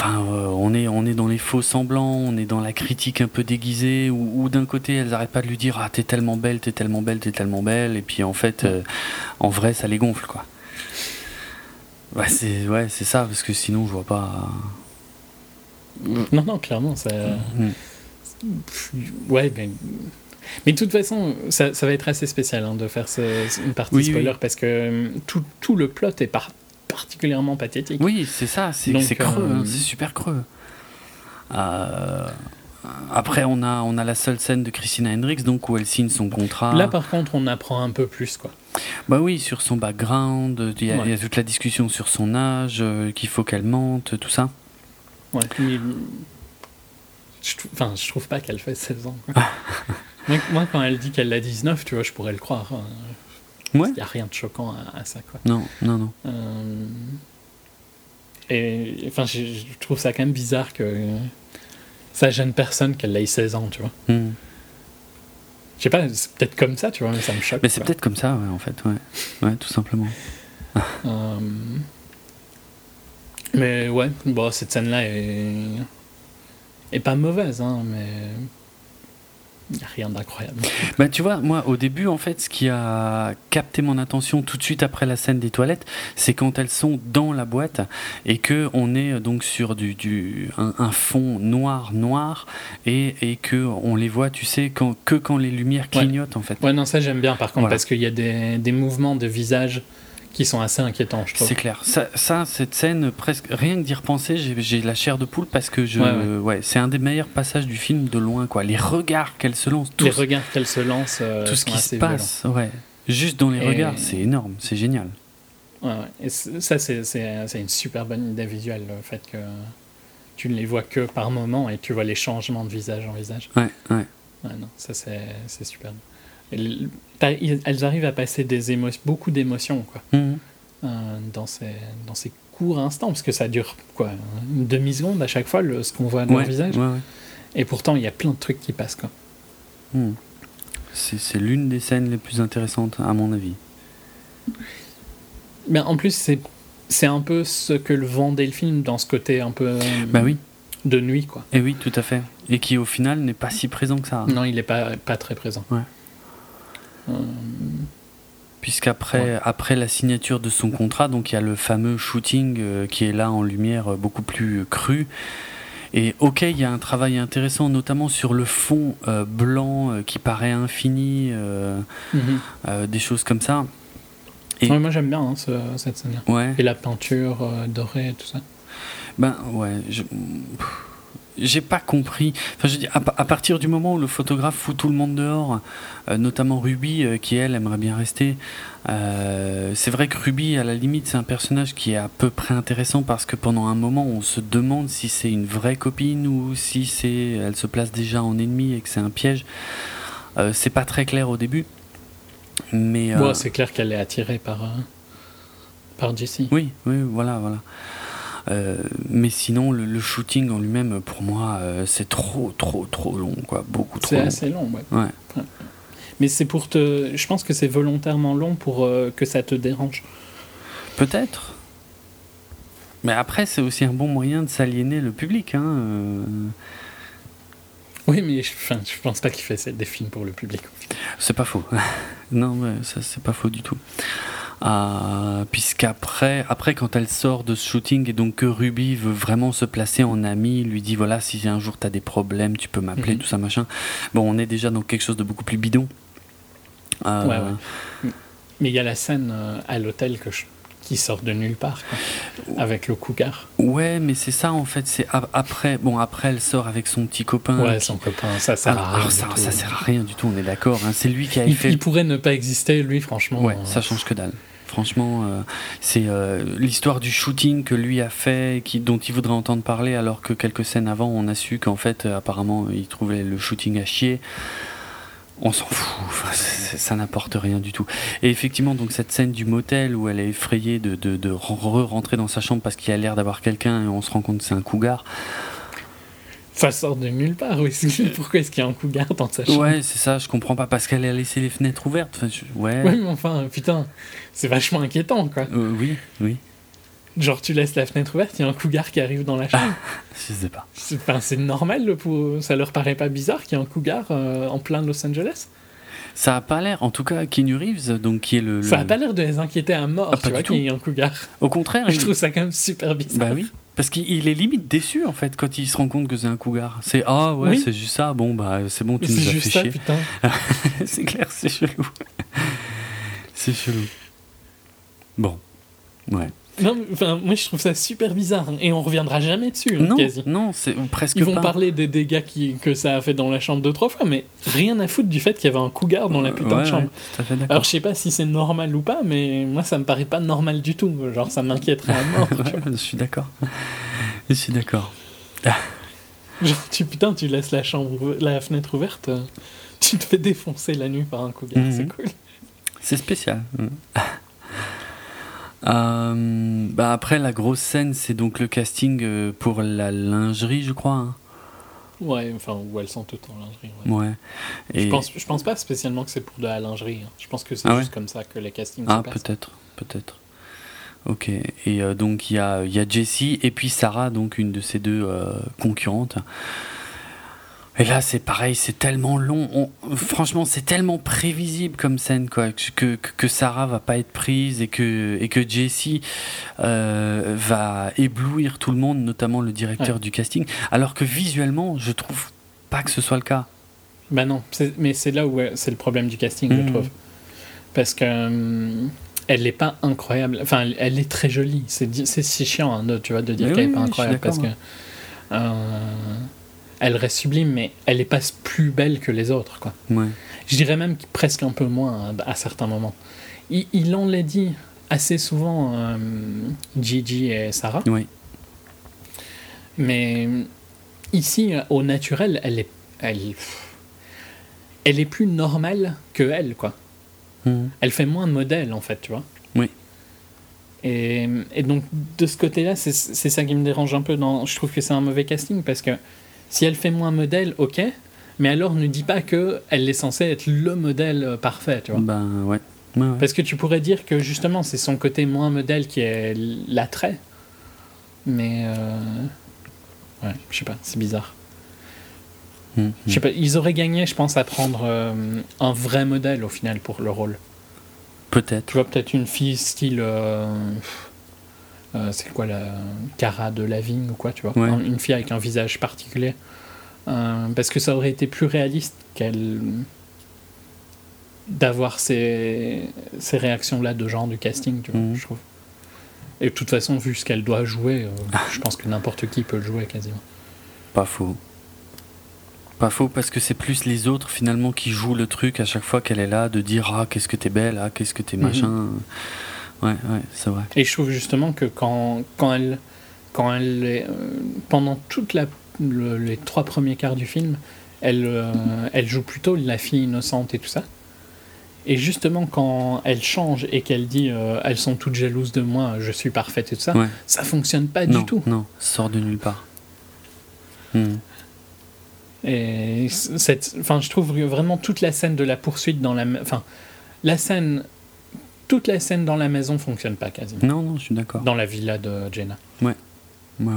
S1: Enfin, on, est, on est dans les faux semblants, on est dans la critique un peu déguisée, où, d'un côté elles n'arrêtent pas de lui dire Ah, t'es tellement belle, t'es tellement belle, t'es tellement belle, et puis en fait, en vrai, ça les gonfle, quoi. Ouais, c'est ouais, c'est ça, parce que sinon, je vois pas.
S2: Non, non, clairement, ça. Mm. Ouais, mais. Mais de toute façon, ça, ça va être assez spécial hein, de faire une partie spoiler parce que euh, tout, tout, le plot est particulièrement pathétique.
S1: Oui, c'est ça, c'est creux, hein, euh, c'est super creux. Euh, après, on a, on a la seule scène de Christina Hendricks, donc où elle signe son contrat.
S2: Là, par contre, on apprend un peu plus, quoi.
S1: Bah oui, sur son background, il y, a, toute la discussion sur son âge, euh, qu'il faut qu'elle mente, tout ça.
S2: Ouais, je, enfin, je trouve pas qu'elle fait 16 ans. moi, quand elle dit qu'elle a 19, tu vois, je pourrais le croire. Il n'y a rien de choquant à, ça, quoi.
S1: Non, non, non.
S2: Euh, et enfin, je, trouve ça quand même bizarre que ça gêne personne qu'elle ait 16 ans, tu vois. Hmm. Je sais pas, c'est peut-être comme ça, tu vois, mais ça me choque.
S1: Mais c'est peut-être comme ça, ouais, en fait, ouais. Ouais, tout simplement.
S2: Euh, mais ouais, bon, cette scène-là est... est pas mauvaise, hein, mais il n'y a rien d'incroyable.
S1: Bah, tu vois, moi, au début, en fait, ce qui a capté mon attention tout de suite après la scène des toilettes, c'est quand elles sont dans la boîte et que on est euh, donc sur du, du un, fond noir, noir, et, et que on les voit, tu sais, quand, que quand les lumières clignotent, en fait.
S2: Ouais, non, ça j'aime bien, par contre, parce qu'il y a des, des mouvements de visage qui sont assez inquiétants, je trouve.
S1: C'est clair. Ça, cette scène, presque rien que d'y repenser, j'ai la chair de poule parce que je, ouais, c'est un des meilleurs passages du film de loin, quoi. Les regards qu'elle se lance,
S2: les regards qu'elle se lance,
S1: euh, tout ce qui se passe, ouais. Juste dans les regards, c'est énorme, c'est génial.
S2: Ouais, Et ça, c'est une super bonne idée visuelle, le fait que tu ne les vois que par moment et tu vois les changements de visage en visage.
S1: Ouais, ouais.
S2: Ouais, non, ça c'est super elles arrivent à passer des émotions, beaucoup d'émotions quoi, mhm. euh, dans, ces, dans ces courts instants, parce que ça dure quoi, une demi-seconde à chaque fois le, ce qu'on voit dans leur visage. Et pourtant, il y a plein de trucs qui passent. Quoi.
S1: Mhm. C'est l'une des scènes les plus intéressantes, à mon avis.
S2: Mais en plus, c'est un peu ce que le vendait le film dans ce côté un peu.
S1: bah oui.
S2: De nuit, quoi.
S1: Et oui, tout à fait. Et qui, au final, n'est pas si présent que ça.
S2: Non, il n'est pas, pas très présent.
S1: Ouais. Euh, Puisqu'après après la signature de son contrat, donc il y a le fameux shooting euh, qui est là en lumière euh, beaucoup plus crue. Et ok, il y a un travail intéressant, notamment sur le fond blanc qui paraît infini, mhm. des choses comme ça.
S2: Et... moi j'aime bien hein, cette scène.
S1: Ouais.
S2: Et la peinture dorée et tout ça.
S1: Ben ouais, je j'ai pas compris. Enfin, je dis, à, partir du moment où le photographe fout tout le monde dehors, euh, notamment Ruby, euh, qui elle aimerait bien rester, euh, c'est vrai que Ruby, à la limite, c'est un personnage qui est à peu près intéressant parce que pendant un moment, on se demande si c'est une vraie copine ou si c'est, elle se place déjà en ennemi et que c'est un piège. c'est pas très clair au début. Mais
S2: c'est clair qu'elle est attirée par par Jessie.
S1: Oui, oui, voilà, voilà. Euh, mais sinon, le, shooting en lui-même, pour moi, euh, c'est trop, trop, trop long, quoi. Beaucoup trop.
S2: C'est assez long,
S1: ouais.
S2: Mais c'est pour te. Je pense que c'est volontairement long pour euh, que ça te dérange.
S1: Peut-être. Mais après, c'est aussi un bon moyen de s'aliéner le public. Hein.
S2: Oui, mais je, enfin, je pense pas qu'il fait des films pour le public.
S1: C'est pas faux. non, mais ça, c'est pas faux du tout. Euh, puisqu'après, après, quand elle sort de ce shooting et donc que Ruby veut vraiment se placer en amie, lui dit voilà, si un jour tu as des problèmes, tu peux m'appeler, mhm. tout ça, machin. Bon, on est déjà dans quelque chose de beaucoup plus bidon.
S2: Euh, ouais, ouais. Mais il y a la scène euh, à l'hôtel que qui sort de nulle part, avec le cougar.
S1: Ouais, mais c'est ça en fait. C'est après, bon, après elle sort avec son petit copain.
S2: Ouais, son copain, ça sert à rien.
S1: ça, ça, sert à rien du tout. On est d'accord. Hein. C'est lui qui a
S2: il,
S1: fait.
S2: Il pourrait ne pas exister, lui, franchement.
S1: Ouais, ça change que dalle. Franchement, euh, c'est euh, l'histoire du shooting que lui a fait, dont il voudrait entendre parler, alors que quelques scènes avant, on a su qu'en fait, euh, apparemment, il trouvait le shooting à chier. On s'en fout, ça n'apporte rien du tout. Et effectivement, donc cette scène du motel où elle est effrayée de, de, de re-rentrer dans sa chambre parce qu'il a l'air d'avoir quelqu'un et on se rend compte que c'est un cougar.
S2: Ça sort de nulle part. Oui. Pourquoi est-ce qu'il y a un cougar dans sa chambre?
S1: Ouais, c'est ça, je comprends pas. Parce qu'elle a laissé les fenêtres ouvertes. Enfin, je- ouais.
S2: Ouais, mais enfin, putain, c'est vachement inquiétant, quoi.
S1: Euh, oui, oui.
S2: Genre, tu laisses la fenêtre ouverte, il y a un cougar qui arrive dans la chambre.
S1: Je sais pas.
S2: C'est enfin, c'est normal, pour... ça leur paraît pas bizarre qu'il y ait un cougar euh, en plein Los Angeles?
S1: Ça a pas l'air, en tout cas, Keanu Reeves, donc qui est le.
S2: Ça a pas l'air de les inquiéter à mort,
S1: Ah,
S2: tu vois, qu'il y ait un cougar.
S1: Au contraire,
S2: Je
S1: il-
S2: trouve ça quand même super bizarre.
S1: Bah oui. Parce qu'il est limite déçu en fait quand il se rend compte que c'est un cougar. C'est ah ouais,
S2: Oui.
S1: c'est juste ça. Bon bah c'est bon, tu nous as fait
S2: ça,
S1: chier. c'est clair, c'est chelou. c'est chelou. Bon, ouais.
S2: Non, enfin, moi je trouve ça super bizarre. hein. Et on reviendra jamais dessus, hein,
S1: Non,
S2: quasi.
S1: non, c'est presque
S2: Ils vont
S1: pas.
S2: parler des dégâts qui, que ça a fait dans la chambre deux, trois fois, mais rien à foutre du fait qu'il y avait un cougar dans la putain
S1: Ouais,
S2: de chambre.
S1: ouais, fait.
S2: Alors je sais pas si c'est normal ou pas, mais moi ça me paraît pas normal du tout. Genre ça m'inquiéterait à mort.
S1: Ouais, je suis d'accord. Je suis d'accord.
S2: Genre tu putain tu laisses la chambre, la fenêtre ouverte, euh, tu te fais défoncer la nuit par un cougar,
S1: Mhm.
S2: c'est cool.
S1: C'est spécial. Euh, bah après la grosse scène, c'est donc le casting euh, pour la lingerie, je crois. hein.
S2: Ouais, enfin où elles sont toutes en lingerie. ouais.
S1: Ouais.
S2: Je, pense, je pense pas spécialement que c'est pour de la lingerie. hein. Je pense que c'est
S1: Ah ouais
S2: juste comme ça que les castings
S1: Ah,
S2: se passent.
S1: peut-être, peut-être. Ok. Et euh, donc il y a, y a Jessie et puis Sarah, donc une de ces deux euh, concurrentes. Et là, c'est pareil, c'est tellement long. On- franchement, c'est tellement prévisible comme scène, quoi, que, que, que Sarah va pas être prise et que, et que Jessie euh, va éblouir tout le monde, notamment le directeur
S2: Ouais.
S1: du casting. Alors que visuellement, je trouve pas que ce soit le cas.
S2: Bah non, mais c'est là où euh, c'est le problème du casting,
S1: Mhm.
S2: je trouve. Parce que hum, elle n'est pas incroyable. Enfin, elle, est très jolie. C'est si chiant, hein, de, tu vois, de dire qu'elle
S1: oui,
S2: est pas incroyable parce que euh, elle reste sublime, mais elle est pas plus belle que les autres, quoi.
S1: Ouais.
S2: Je dirais même que presque un peu moins à, à certains moments. Il, il en l'a dit assez souvent, euh, Gigi et Sarah.
S1: Oui.
S2: Mais ici, au naturel, elle est, elle, elle est plus normale que elle, quoi.
S1: Mhm.
S2: Elle fait moins de modèles, en fait, tu vois.
S1: Oui.
S2: Et, et donc, de ce côté-là, c'est c'est ça qui me dérange un peu. Dans, je trouve que c'est un mauvais casting parce que si elle fait moins modèle, ok. Mais alors, ne dis pas que elle est censée être le modèle euh, parfait, tu vois.
S1: Ben ouais. Ouais, ouais.
S2: Parce que tu pourrais dire que justement, c'est son côté moins modèle qui est l'attrait. Mais. euh, Ouais, je sais pas, c'est bizarre.
S1: Mhm.
S2: Je sais pas, ils auraient gagné, je pense, à prendre euh, un vrai modèle au final pour le rôle.
S1: Peut-être.
S2: Tu vois, peut-être une fille style. euh, euh, c'est quoi la. Cara de Lavigne ou quoi, tu vois
S1: Ouais.
S2: Une fille avec un visage particulier. Euh, parce que ça aurait été plus réaliste qu'elle. d'avoir ces, ces réactions-là de genre du casting, tu vois,
S1: Mhm.
S2: je trouve. Et de toute façon, vu ce qu'elle doit jouer, euh, je pense que n'importe qui peut le jouer quasiment.
S1: Pas faux. Pas faux parce que c'est plus les autres finalement qui jouent le truc à chaque fois qu'elle est là de dire ah qu'est-ce que t'es belle ah qu'est-ce que t'es
S2: Mhm.
S1: machin ouais ouais c'est vrai
S2: Et je trouve justement que quand, quand elle, quand elle est, euh, pendant toute la, le- les trois premiers quarts du film, elle, euh, elle joue plutôt la fille innocente et tout ça. Et justement, quand elle change et qu'elle dit euh, elles sont toutes jalouses de moi, je suis parfaite et tout ça,
S1: Ouais.
S2: ça fonctionne pas
S1: non
S2: du tout.
S1: non ça sort de nulle part Hmm.
S2: Et cette, enfin, je trouve vraiment toute la scène de la poursuite dans la, enfin, la scène, toute la scène dans la maison fonctionne pas quasiment.
S1: non non je suis d'accord
S2: Dans la villa de Jenna.
S1: ouais ouais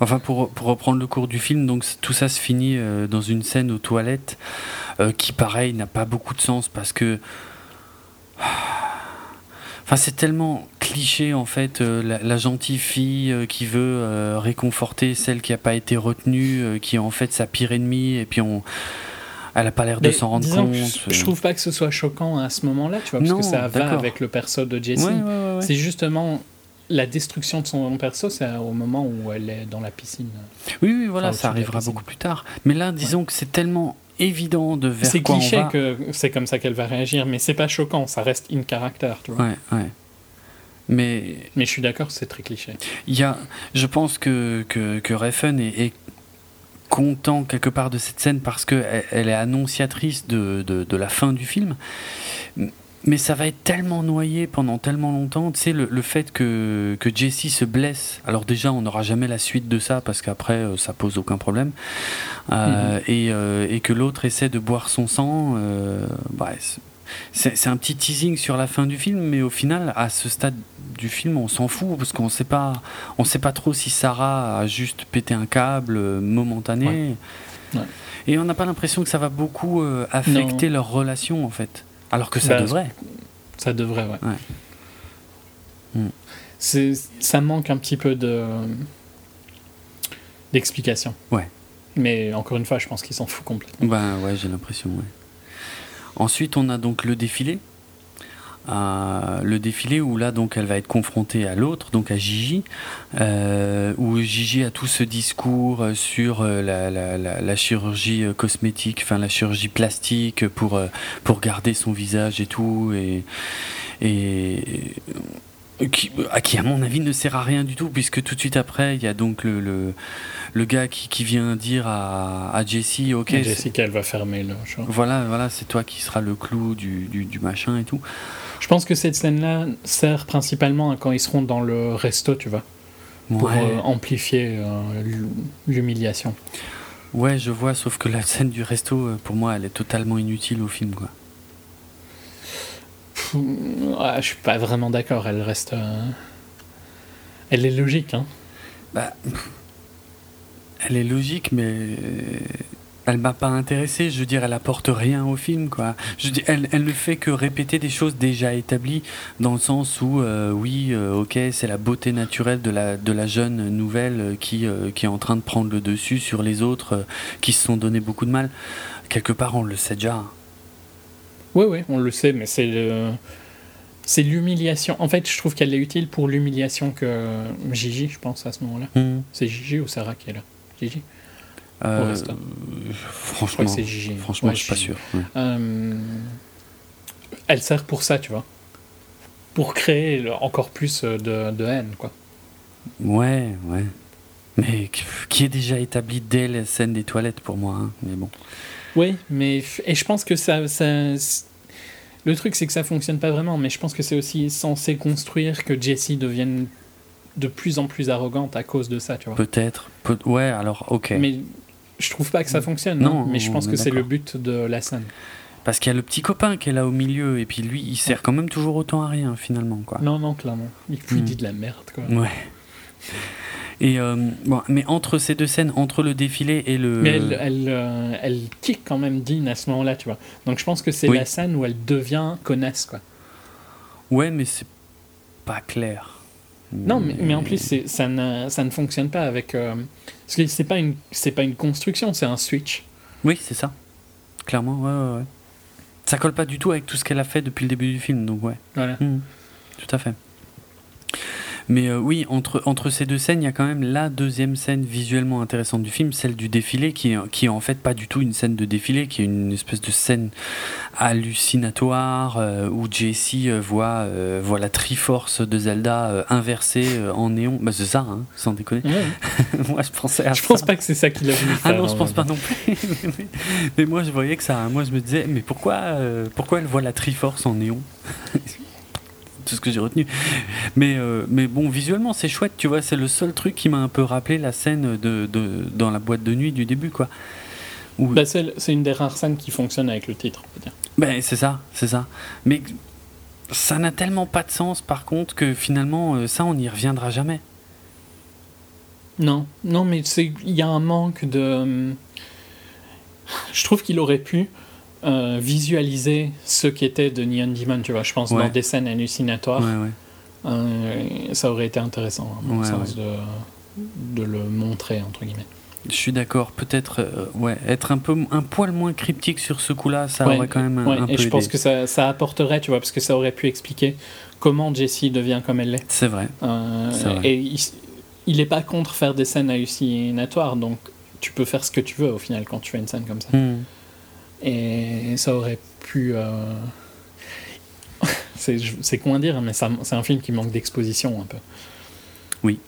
S1: enfin pour, pour reprendre le cours du film donc tout ça se finit euh, dans une scène aux toilettes euh, qui pareil n'a pas beaucoup de sens parce que Enfin, c'est tellement cliché en fait, euh, la, la gentille fille euh, qui veut euh, réconforter celle qui n'a pas été retenue, qui est en fait sa pire ennemie, et puis on, elle a pas l'air de s'en rendre
S2: disons
S1: compte.
S2: je, je trouve pas que ce soit choquant à ce moment-là, tu vois, parce que ça va avec le perso de Jessie.
S1: Ouais, ouais, ouais, ouais.
S2: C'est justement la destruction de son perso, c'est au moment où elle est dans la piscine.
S1: Oui, oui, voilà,
S2: Enfin,
S1: ça arrivera beaucoup plus tard. Mais là, disons que c'est tellement évident de vers
S2: C'est
S1: on
S2: cliché
S1: va.
S2: que c'est comme ça qu'elle va réagir, mais c'est pas choquant, ça reste in character, tu vois.
S1: Ouais, ouais. Mais
S2: Mais je suis d'accord, c'est très cliché.
S1: il y a, je pense que, que, que Refn est, est content quelque part de cette scène parce qu'elle elle est annonciatrice de, de, de la fin du film. Mais ça va être tellement noyé pendant tellement longtemps. Tu sais, le, le fait que, que Jesse se blesse. Alors, déjà, on n'aura jamais la suite de ça parce qu'après, euh, ça pose aucun problème. Euh, et, euh, et que l'autre essaie de boire son sang. euh, bah, c'est- un petit teasing sur la fin du film, mais au final, à ce stade du film, on s'en fout parce qu'on sait pas, on sait pas trop si Sarah a juste pété un câble euh, momentané.
S2: Ouais. Ouais.
S1: Et on n'a pas l'impression que ça va beaucoup euh, affecter leur relation en fait, alors que ça
S2: Bah,
S1: devrait.
S2: Ça devrait, ouais.
S1: Ouais. Mm.
S2: C'est, ça manque un petit peu de d'explication.
S1: Ouais.
S2: Mais encore une fois, je pense qu'ils s'en foutent complètement.
S1: Ben ouais, j'ai l'impression. Ouais. Ensuite, on a donc le défilé. Euh, le défilé où là donc elle va être confrontée à l'autre, donc à Gigi, euh, où Gigi a tout ce discours euh, sur la, la- la- chirurgie cosmétique, enfin la chirurgie plastique pour pour garder son visage et tout, et qui, à qui à mon avis ne sert à rien du tout puisque tout de suite après il y a donc le le, le gars qui, qui vient dire à, à Jessie ok
S2: Jessica, elle va fermer le show.
S1: voilà, voilà, c'est toi qui seras le clou du, du, du machin et tout.
S2: Je pense que cette scène-là sert principalement à quand ils seront dans le resto, tu vois, pour
S1: Ouais,
S2: euh, amplifier euh, l'hu- l'humiliation.
S1: ouais, je vois, sauf que la scène du resto, euh, pour moi, elle est totalement inutile au film, quoi.
S2: Pff, ah, je suis pas vraiment d'accord, elle reste. euh, Elle est logique, hein.
S1: Bah, elle est logique, mais elle m'a pas intéressé. Je veux dire, elle apporte rien au film, quoi. Je dis, elle, elle ne fait que répéter des choses déjà établies, dans le sens où, euh, oui, euh, ok, c'est la beauté naturelle de la, de la jeune nouvelle qui, qui est en train de prendre le dessus sur les autres, qui se sont donné beaucoup de mal. Quelque part, on le sait déjà.
S2: Oui, oui, on le sait, mais c'est le- C'est l'humiliation. En fait, je trouve qu'elle est utile pour l'humiliation que Gigi, je pense, à ce moment-là.
S1: Hmm.
S2: C'est Gigi ou Sarah qui est là? Gigi?
S1: Euh, franchement,
S2: c'est Gigi.
S1: franchement,
S2: Ouais,
S1: je suis pas sûr. ouais.
S2: Euh, Elle sert pour ça, tu vois. Pour créer le- encore plus de, de haine, quoi.
S1: Ouais, ouais. Mais qui- qui est déjà établi dès la scène des toilettes pour moi. hein, Mais bon.
S2: Oui, mais et je pense que ça, ça le truc c'est que ça fonctionne pas vraiment, mais je pense que c'est aussi censé construire que Jessie devienne de plus en plus arrogante à cause de ça, tu vois.
S1: Peut-être. peut- Ouais, alors, ok.
S2: Mais je trouve pas que ça fonctionne,
S1: Non,
S2: non, mais je pense que c'est le but de la scène.
S1: Parce qu'il y a le petit copain qui est là au milieu, et puis lui, il sert quand même toujours autant à rien, finalement, quoi.
S2: Non, non, clairement. Il lui
S1: Mm.
S2: dit de la merde, quoi.
S1: Ouais. Et euh, bon, mais entre ces deux scènes, entre le défilé et le.
S2: Mais elle, elle, euh, elle kick quand même Dean à ce moment-là, tu vois. Donc je pense que c'est
S1: Oui.
S2: la scène où elle devient connasse, quoi.
S1: Ouais, mais c'est pas clair.
S2: Non, mais, mais en plus, ça ne, ça ne fonctionne pas avec. euh, parce que c'est pas une, pas une construction, c'est un switch.
S1: Oui, c'est ça. Clairement, ouais, ouais, ouais. Ça colle pas du tout avec tout ce qu'elle a fait depuis le début du film, donc ouais.
S2: Voilà.
S1: Mhm. Tout à fait. Mais euh, oui, entre, entre ces deux scènes, il y a quand même la deuxième scène visuellement intéressante du film, celle du défilé, qui est, qui est en fait pas du tout une scène de défilé, qui est une espèce de scène hallucinatoire euh, où Jessie euh, voit, euh, voit la Triforce de Zelda inversée en néon. Bah, c'est ça, hein, sans déconner.
S2: Ouais.
S1: Moi, je pensais à
S2: Je pense pas que c'est ça qu'il a voulu
S1: Ah non, je pense pas non plus. mais, mais moi, je voyais que ça. Moi, je me disais, mais pourquoi, pourquoi elle voit la Triforce en néon? Ce que j'ai retenu. Mais, euh, mais bon, visuellement, c'est chouette, tu vois. C'est le seul truc qui m'a un peu rappelé la scène de, de, dans la boîte de nuit du début, quoi. Où,
S2: Bah, c'est une des rares scènes qui fonctionne avec le titre, on peut dire.
S1: ben, c'est ça, c'est ça. Mais ça n'a tellement pas de sens, par contre, que finalement, euh, ça, on n'y reviendra jamais.
S2: Non, non, mais c'est il y a un manque de. euh, Je trouve qu'il aurait pu euh, visualiser ce qu'était de Neon Demon, tu vois. Je pense
S1: Ouais.
S2: dans des scènes hallucinatoires,
S1: Ouais, ouais.
S2: euh, ça aurait été intéressant, mon
S1: Ouais,
S2: sens, de, de le montrer entre guillemets.
S1: Je suis d'accord. Peut-être, euh, ouais, être un peu, un poil moins cryptique sur ce coup-là, ça aurait quand même un, un
S2: et
S1: peu
S2: je pense que ça, ça apporterait, tu vois, parce que ça aurait pu expliquer comment Jessie devient comme elle l'est.
S1: C'est vrai.
S2: Et il, il est pas contre faire des scènes hallucinatoires, donc tu peux faire ce que tu veux au final quand tu fais une scène comme ça.
S1: Hmm.
S2: Et ça aurait pu. Euh, c'est comment dire, mais c'est un film qui manque d'exposition un peu.
S1: Oui.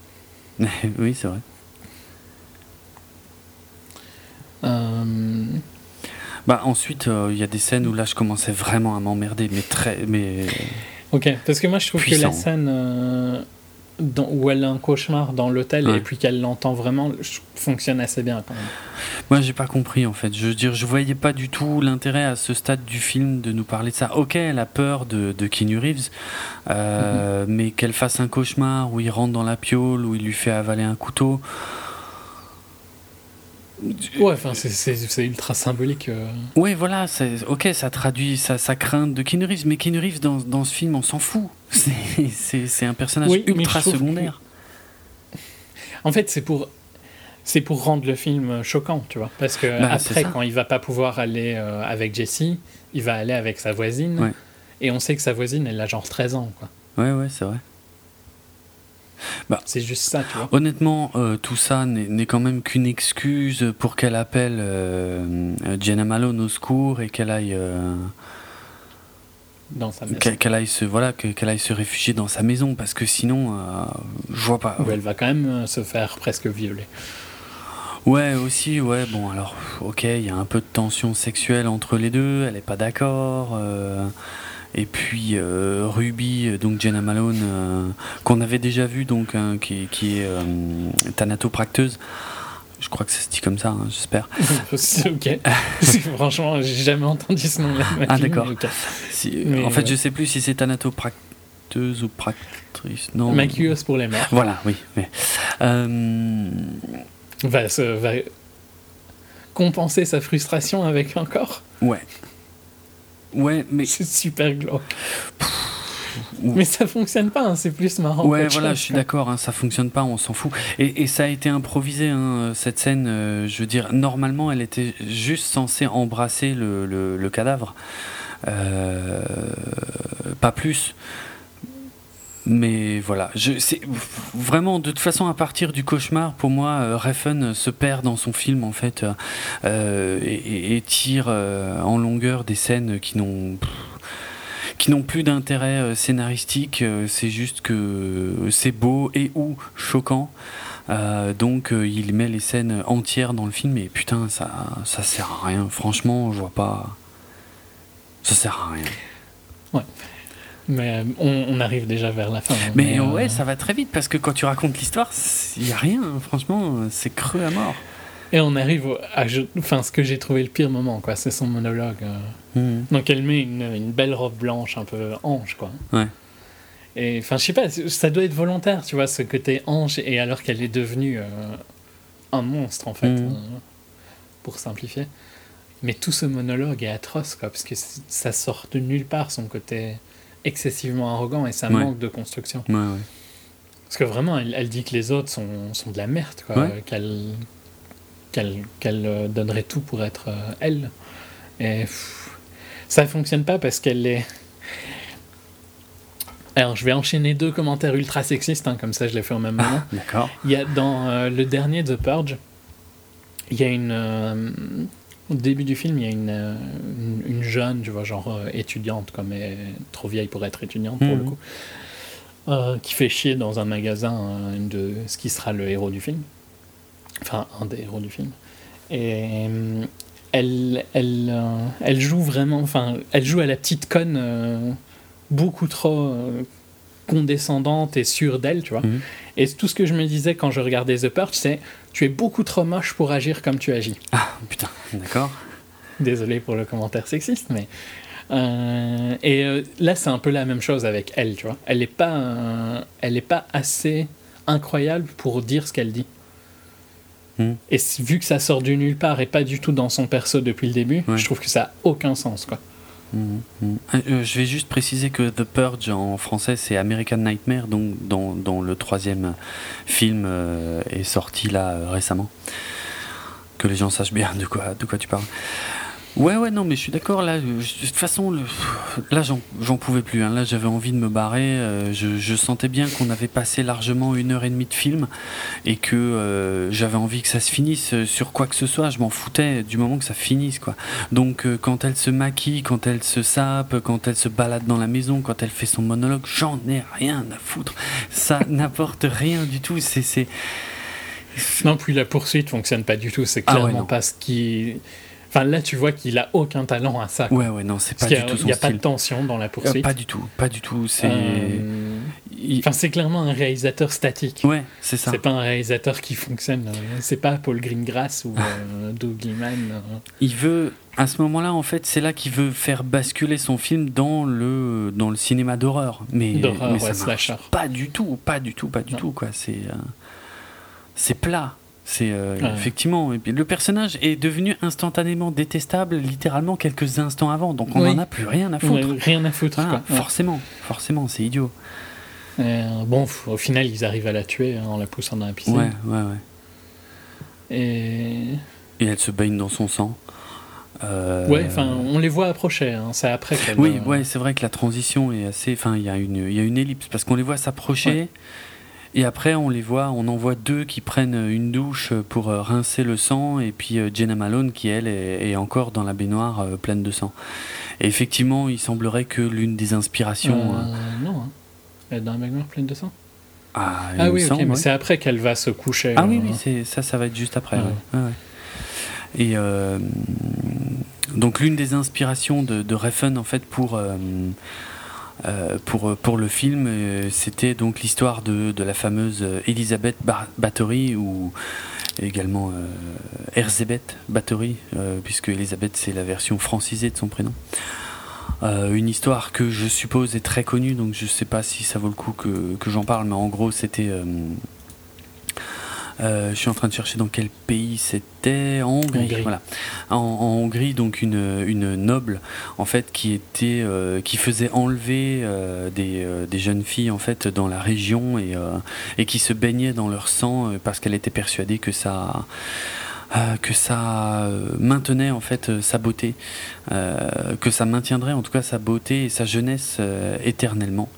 S1: oui, c'est vrai. Euh, bah ensuite, euh, il y a des scènes où là, je commençais vraiment à m'emmerder, mais très, mais.
S2: Ok, parce que moi, je trouve que la scène où elle a un cauchemar dans l'hôtel et puis qu'elle l'entend vraiment fonctionne assez bien quand même.
S1: Moi, j'ai pas compris en fait. Je veux dire, je voyais pas du tout l'intérêt à ce stade du film de nous parler de ça. Ok, elle a peur de, de Keanu Reeves, euh, mhm. mais qu'elle fasse un cauchemar où il rentre dans la piole, où il lui fait avaler un couteau.
S2: Ouais, enfin, c'est ultra symbolique. Euh.
S1: Ouais, voilà, ok, ça traduit sa, sa, crainte de Keanu Reeves, mais Keanu Reeves, dans, dans ce film, on s'en fout. C'est un personnage ultra secondaire.
S2: En fait, c'est pour c'est pour rendre le film choquant, tu vois. Parce que bah, après, quand il va pas pouvoir aller euh, avec Jessie, il va aller avec sa voisine. Et on sait que sa voisine, elle a genre 13 ans, quoi.
S1: Ouais, ouais, c'est vrai.
S2: Bah, c'est juste ça, tu vois.
S1: Honnêtement, euh, tout ça n'est quand même qu'une excuse pour qu'elle appelle euh, Jenna Malone au secours et qu'elle aille. Euh,
S2: dans sa maison.
S1: Qu'elle aille, se, voilà, qu'elle aille se réfugier dans sa maison, parce que sinon, je vois pas.
S2: elle va quand même se faire presque violer.
S1: Ouais, aussi, ouais, bon, alors, ok, il y a un peu de tension sexuelle entre les deux, elle est pas d'accord. Et puis euh, Ruby, euh, donc Jenna Malone, euh, qu'on avait déjà vu, donc, hein, qui, qui, est thanatopracteuse. Je crois que ça se dit comme ça, hein, j'espère.
S2: ok. Franchement, j'ai jamais entendu ce nom-là.
S1: Ah d'accord. en fait, je sais plus si c'est thanatopracteuse ou practrice. Non.
S2: Maquilleuse pour les mères.
S1: Voilà, oui. Mais,
S2: va, va compenser sa frustration avec un corps.
S1: Ouais. Ouais, mais.
S2: C'est super glauque. Mais ça fonctionne pas, hein, c'est plus marrant.
S1: Ouais, voilà, je suis d'accord, hein, ça fonctionne pas, on s'en fout. Et, et, ça a été improvisé, hein, cette scène. Euh, je veux dire, normalement, elle était juste censée embrasser le, le, cadavre. Euh, pas plus. Mais voilà, je, c'est vraiment de toute façon à partir du cauchemar, pour moi, euh, Refn se perd dans son film en fait euh, et, tire en longueur des scènes qui n'ont qui n'ont plus d'intérêt scénaristique. c'est juste que c'est beau et ou choquant. donc il met les scènes entières dans le film et putain ça ça sert à rien. Franchement, je vois pas. Ça sert à rien.
S2: Ouais. Mais euh, on, arrive déjà vers la fin. Hein.
S1: Mais, ouais, euh, ça va très vite parce que quand tu racontes l'histoire, il n'y a rien. Franchement, c'est creux à mort.
S2: Et on arrive à enfin, ce que j'ai trouvé le pire moment, quoi. C'est son monologue. Euh. Mmh. Donc elle met une, une, belle robe blanche, un peu ange, quoi.
S1: Ouais.
S2: Et enfin, je sais pas, ça doit être volontaire, tu vois, ce côté ange, et alors qu'elle est devenue un monstre, en fait, mmh. pour simplifier. Mais tout ce monologue est atroce, quoi, parce que ça sort de nulle part, son côté excessivement arrogant et ça manque de construction. Parce que vraiment, elle, dit que les autres sont, sont de la merde, quoi. Qu'elle qu'elle euh, donnerait tout pour être euh, elle. Et ça fonctionne pas parce qu'elle est. Alors, je vais enchaîner deux commentaires ultra sexistes, hein, comme ça je les fais en même moment.
S1: D'accord.
S2: Il y a dans euh, le dernier The Purge, il y a une, au début du film, il y a une, euh, une, jeune, tu vois, genre étudiante, comme elle est trop vieille pour être étudiante pour le mhm. coup, qui fait chier dans un magasin de ce qui sera le héros du film. Enfin, un des héros du film. Et elle, elle, elle joue vraiment, enfin, elle joue à la petite conne beaucoup trop condescendante et sûre d'elle, tu vois. Mhm. Et tout ce que je me disais quand je regardais The Purge, c'est tu es beaucoup trop moche pour agir comme tu agis.
S1: Ah, putain, d'accord.
S2: Désolé pour le commentaire sexiste, mais. Euh, et euh, là, c'est un peu la même chose avec elle, tu vois. Elle n'est pas, elle est pas assez incroyable pour dire ce qu'elle dit. Hmm. Et vu que ça sort du nulle part et pas du tout dans son perso depuis le début, je trouve que ça a aucun sens, quoi.
S1: Mm, mm. Euh, je vais juste préciser que The Purge en français c'est American Nightmare, donc dont, le troisième film euh, est sorti là euh, récemment. Que les gens sachent bien de quoi, de quoi tu parles. Ouais, ouais, non, mais je suis d'accord. Là, de toute façon, le, là, j'en pouvais plus. Hein. Là, j'avais envie de me barrer. Euh, je, sentais bien qu'on avait passé largement une heure et demie de film et que euh, j'avais envie que ça se finisse sur quoi que ce soit. Je m'en foutais du moment que ça finisse, quoi. Donc, euh, quand elle se maquille, quand elle se sape, quand elle se balade dans la maison, quand elle fait son monologue, j'en ai rien à foutre. Ça n'apporte rien du tout. C'est.
S2: Non, puis la poursuite fonctionne pas du tout. C'est ah clairement pas ce qui Enfin, là, tu vois qu'il a aucun talent à ça.
S1: Ouais, ouais, non, c'est pas du tout
S2: Il n'y a pas de tension dans la poursuite.
S1: pas du tout, pas du tout. C'est. Euh,
S2: enfin, c'est clairement un réalisateur statique.
S1: Ouais, c'est ça.
S2: C'est pas un réalisateur qui fonctionne. C'est pas Paul Greengrass ou euh, Doug Liman.
S1: Il veut, à ce moment-là, en fait, c'est là qu'il veut faire basculer son film dans le dans le cinéma d'horreur. Mais, ça marche pas du tout, pas du tout, pas du tout, quoi. C'est euh, c'est plat. C'est euh, effectivement. le personnage est devenu instantanément détestable, littéralement quelques instants avant. Donc on n'en a plus rien à foutre.
S2: rien à foutre.
S1: Forcément, forcément, c'est idiot.
S2: Euh, bon, au final, ils arrivent à la tuer hein, en la poussant dans la piscine.
S1: Ouais, ouais, ouais.
S2: Et.
S1: Et elle se baigne dans son sang.
S2: Euh... Ouais, enfin, on les voit approcher. Hein. C'est après.
S1: Oui, ouais, c'est vrai que la transition est assez. Enfin, il y a une, il y a une ellipse parce qu'on les voit s'approcher. Et après, on les voit, on en voit deux qui prennent une douche pour euh, rincer le sang, et puis euh, Jenna Malone qui, elle, est, encore dans la baignoire euh, pleine de sang. Et effectivement, il semblerait que l'une des inspirations.
S2: non, hein. elle est dans la baignoire pleine de sang
S1: Ah, ah
S2: oui, mais c'est après qu'elle va se coucher.
S1: Ah oui, oui, ça, ça va être juste après. Et donc, l'une des inspirations de, de Refn, en fait, pour. Euh, pour, pour le film, euh, c'était donc l'histoire de, de, la fameuse Elisabeth Bathory ou également euh, Erzébeth Bathory, puisque Elisabeth c'est la version francisée de son prénom. une histoire que je suppose est très connue, donc je ne sais pas si ça vaut le coup que, que j'en parle, mais en gros c'était je suis en train de chercher dans quel pays c'était. En Hongrie. Voilà. En, Hongrie, donc une, une, noble en fait qui était euh, qui faisait enlever euh, des, des, jeunes filles en fait dans la région et, et qui se baignait dans leur sang parce qu'elle était persuadée que ça que ça maintenait en fait sa beauté, que ça maintiendrait en tout cas sa beauté et sa jeunesse éternellement.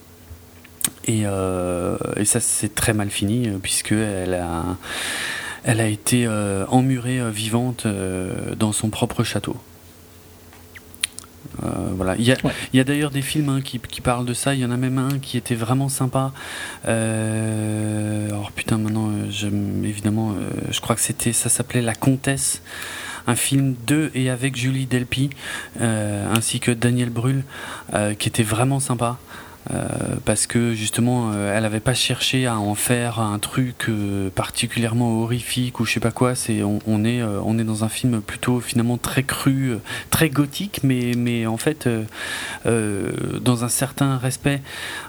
S1: Euh, et, ça, c'est très mal fini, euh, puisqu'elle a, elle a été euh, emmurée vivante dans son propre château. voilà. Il y a, d'ailleurs des films hein, qui, parlent de ça. Il y en a même un qui était vraiment sympa. alors putain, maintenant, évidemment, je crois que c'était, ça s'appelait La Comtesse un film de et avec Julie Delpy ainsi que Daniel Brühl qui était vraiment sympa. Euh, parce que justement euh, elle n'avait pas cherché à en faire un truc euh, particulièrement horrifique ou je sais pas quoi. C'est on, est on est dans un film plutôt finalement très cru très gothique mais mais en fait dans un certain respect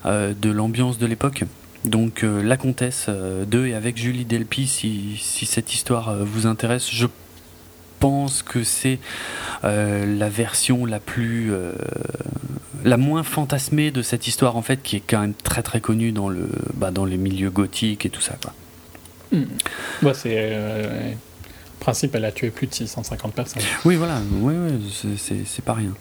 S1: de l'ambiance de l'époque. Donc La Comtesse 2 et avec Julie Delpy si, si cette histoire vous intéresse je pense que c'est la version la plus la moins fantasmée de cette histoire en fait qui est quand même très très connue dans le bah, dans les milieux gothiques et tout ça quoi.
S2: Hmm. c'est euh, principe elle a tué plus de 650 personnes.
S1: Oui voilà, oui, oui c'est pas rien.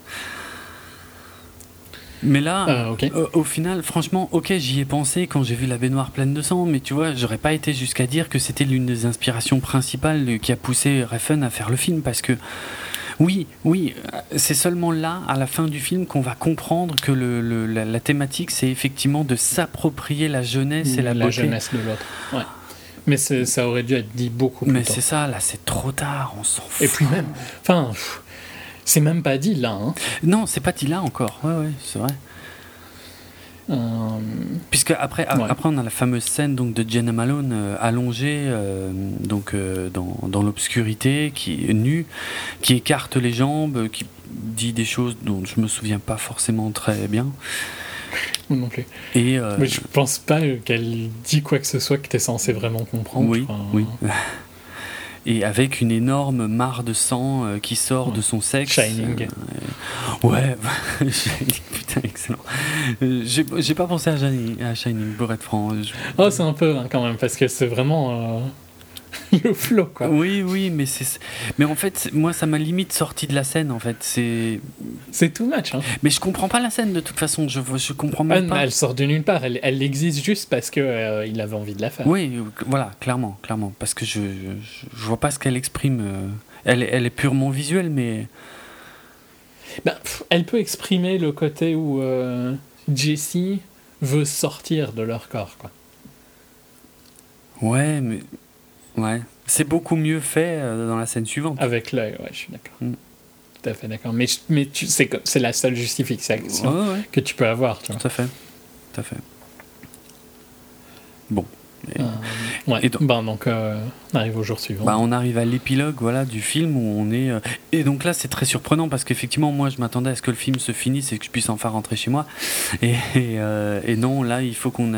S1: Mais là,
S2: ah,
S1: au, final, franchement, ok, j'y ai pensé quand j'ai vu la baignoire pleine de sang, mais tu vois, j'aurais pas été jusqu'à dire que c'était l'une des inspirations principales qui a poussé Refn à faire le film, parce que oui, oui, c'est seulement là, à la fin du film, qu'on va comprendre que le, la, thématique, c'est effectivement de s'approprier la jeunesse et la,
S2: la jeunesse de l'autre. Ouais. Mais ça aurait dû être dit beaucoup plus
S1: Mais c'est ça, là, c'est trop tard, on s'en fout.
S2: Et puis même, enfin, c'est même pas dit là. Hein.
S1: Non, c'est pas dit là encore. Ouais, ouais, c'est vrai. Euh, Puisque après, après, on a la fameuse scène donc, de Jenna Malone euh, allongée euh, donc, dans, dans l'obscurité, qui est nue, qui écarte les jambes, qui dit des choses dont je me souviens pas forcément très bien.
S2: Non plus. Et Mais je pense pas qu'elle dit quoi que ce soit que tu es censé vraiment comprendre.
S1: Oui, oui. Et avec une énorme mare de sang euh, qui sort de son sexe.
S2: Shining.
S1: Euh, ouais, putain, excellent. Euh, j'ai pas pensé à Shining, à Shining pour être franc.
S2: Oh, c'est un peu hein, quand même, parce que c'est vraiment. le flow, quoi.
S1: Oui, oui, mais c'est, mais en fait, moi, ça m'a limite sorti de la scène, en fait. C'est,
S2: c'est too much. Hein.
S1: Mais je comprends pas la scène de toute façon. Je, je comprends même pas.
S2: Elle sort de nulle part. Elle, elle existe juste parce que euh, il avait envie de la faire.
S1: Oui, voilà, clairement, clairement, parce que je, je, je vois pas ce qu'elle exprime. Euh, elle, elle est purement visuelle, mais.
S2: Ben, elle peut exprimer le côté où euh, Jessie veut sortir de leur corps, quoi.
S1: Ouais, mais. Ouais. C'est beaucoup mieux fait euh, dans la scène suivante.
S2: Avec l'œil, ouais, je suis d'accord. Mm. Tout à fait d'accord. Mais, mais c'est, c'est la seule justification que tu peux avoir. Tu vois.
S1: Tout à fait. Tout à fait. Bon.
S2: Euh, ouais. Et donc, ben, donc euh, on arrive au jour suivant.
S1: Bah, on arrive à l'épilogue voilà, du film où on est. Euh, et donc là, c'est très surprenant parce qu'effectivement, moi, je m'attendais à ce que le film se finisse et que je puisse enfin rentrer chez moi. Et, et, non, là, il faut qu'on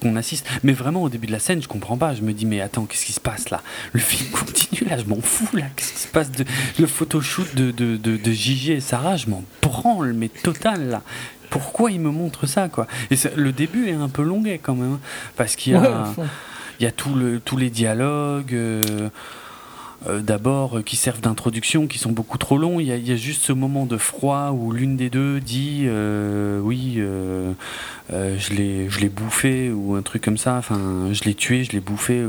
S1: qu'on assiste. Mais vraiment, au début de la scène, je comprends pas. Je me dis, mais attends, qu'est-ce qui se passe là? Le film continue là, je m'en fous là. Qu'est-ce qui se passe de, Le photoshoot de, de, de, de Gigi et Sarah, je m'en branle, mais total là pourquoi il me montre ça quoi? Et le début est un peu longuet quand même, hein, parce qu'il y a, il y a tous les dialogues. Euh, euh, d'abord euh, qui servent d'introduction, qui sont beaucoup trop longs. Il y, a, y, juste ce moment de froid où l'une des deux dit oui, je l'ai, je l'ai bouffé ou un truc comme ça. Enfin, je l'ai tué, je l'ai bouffé.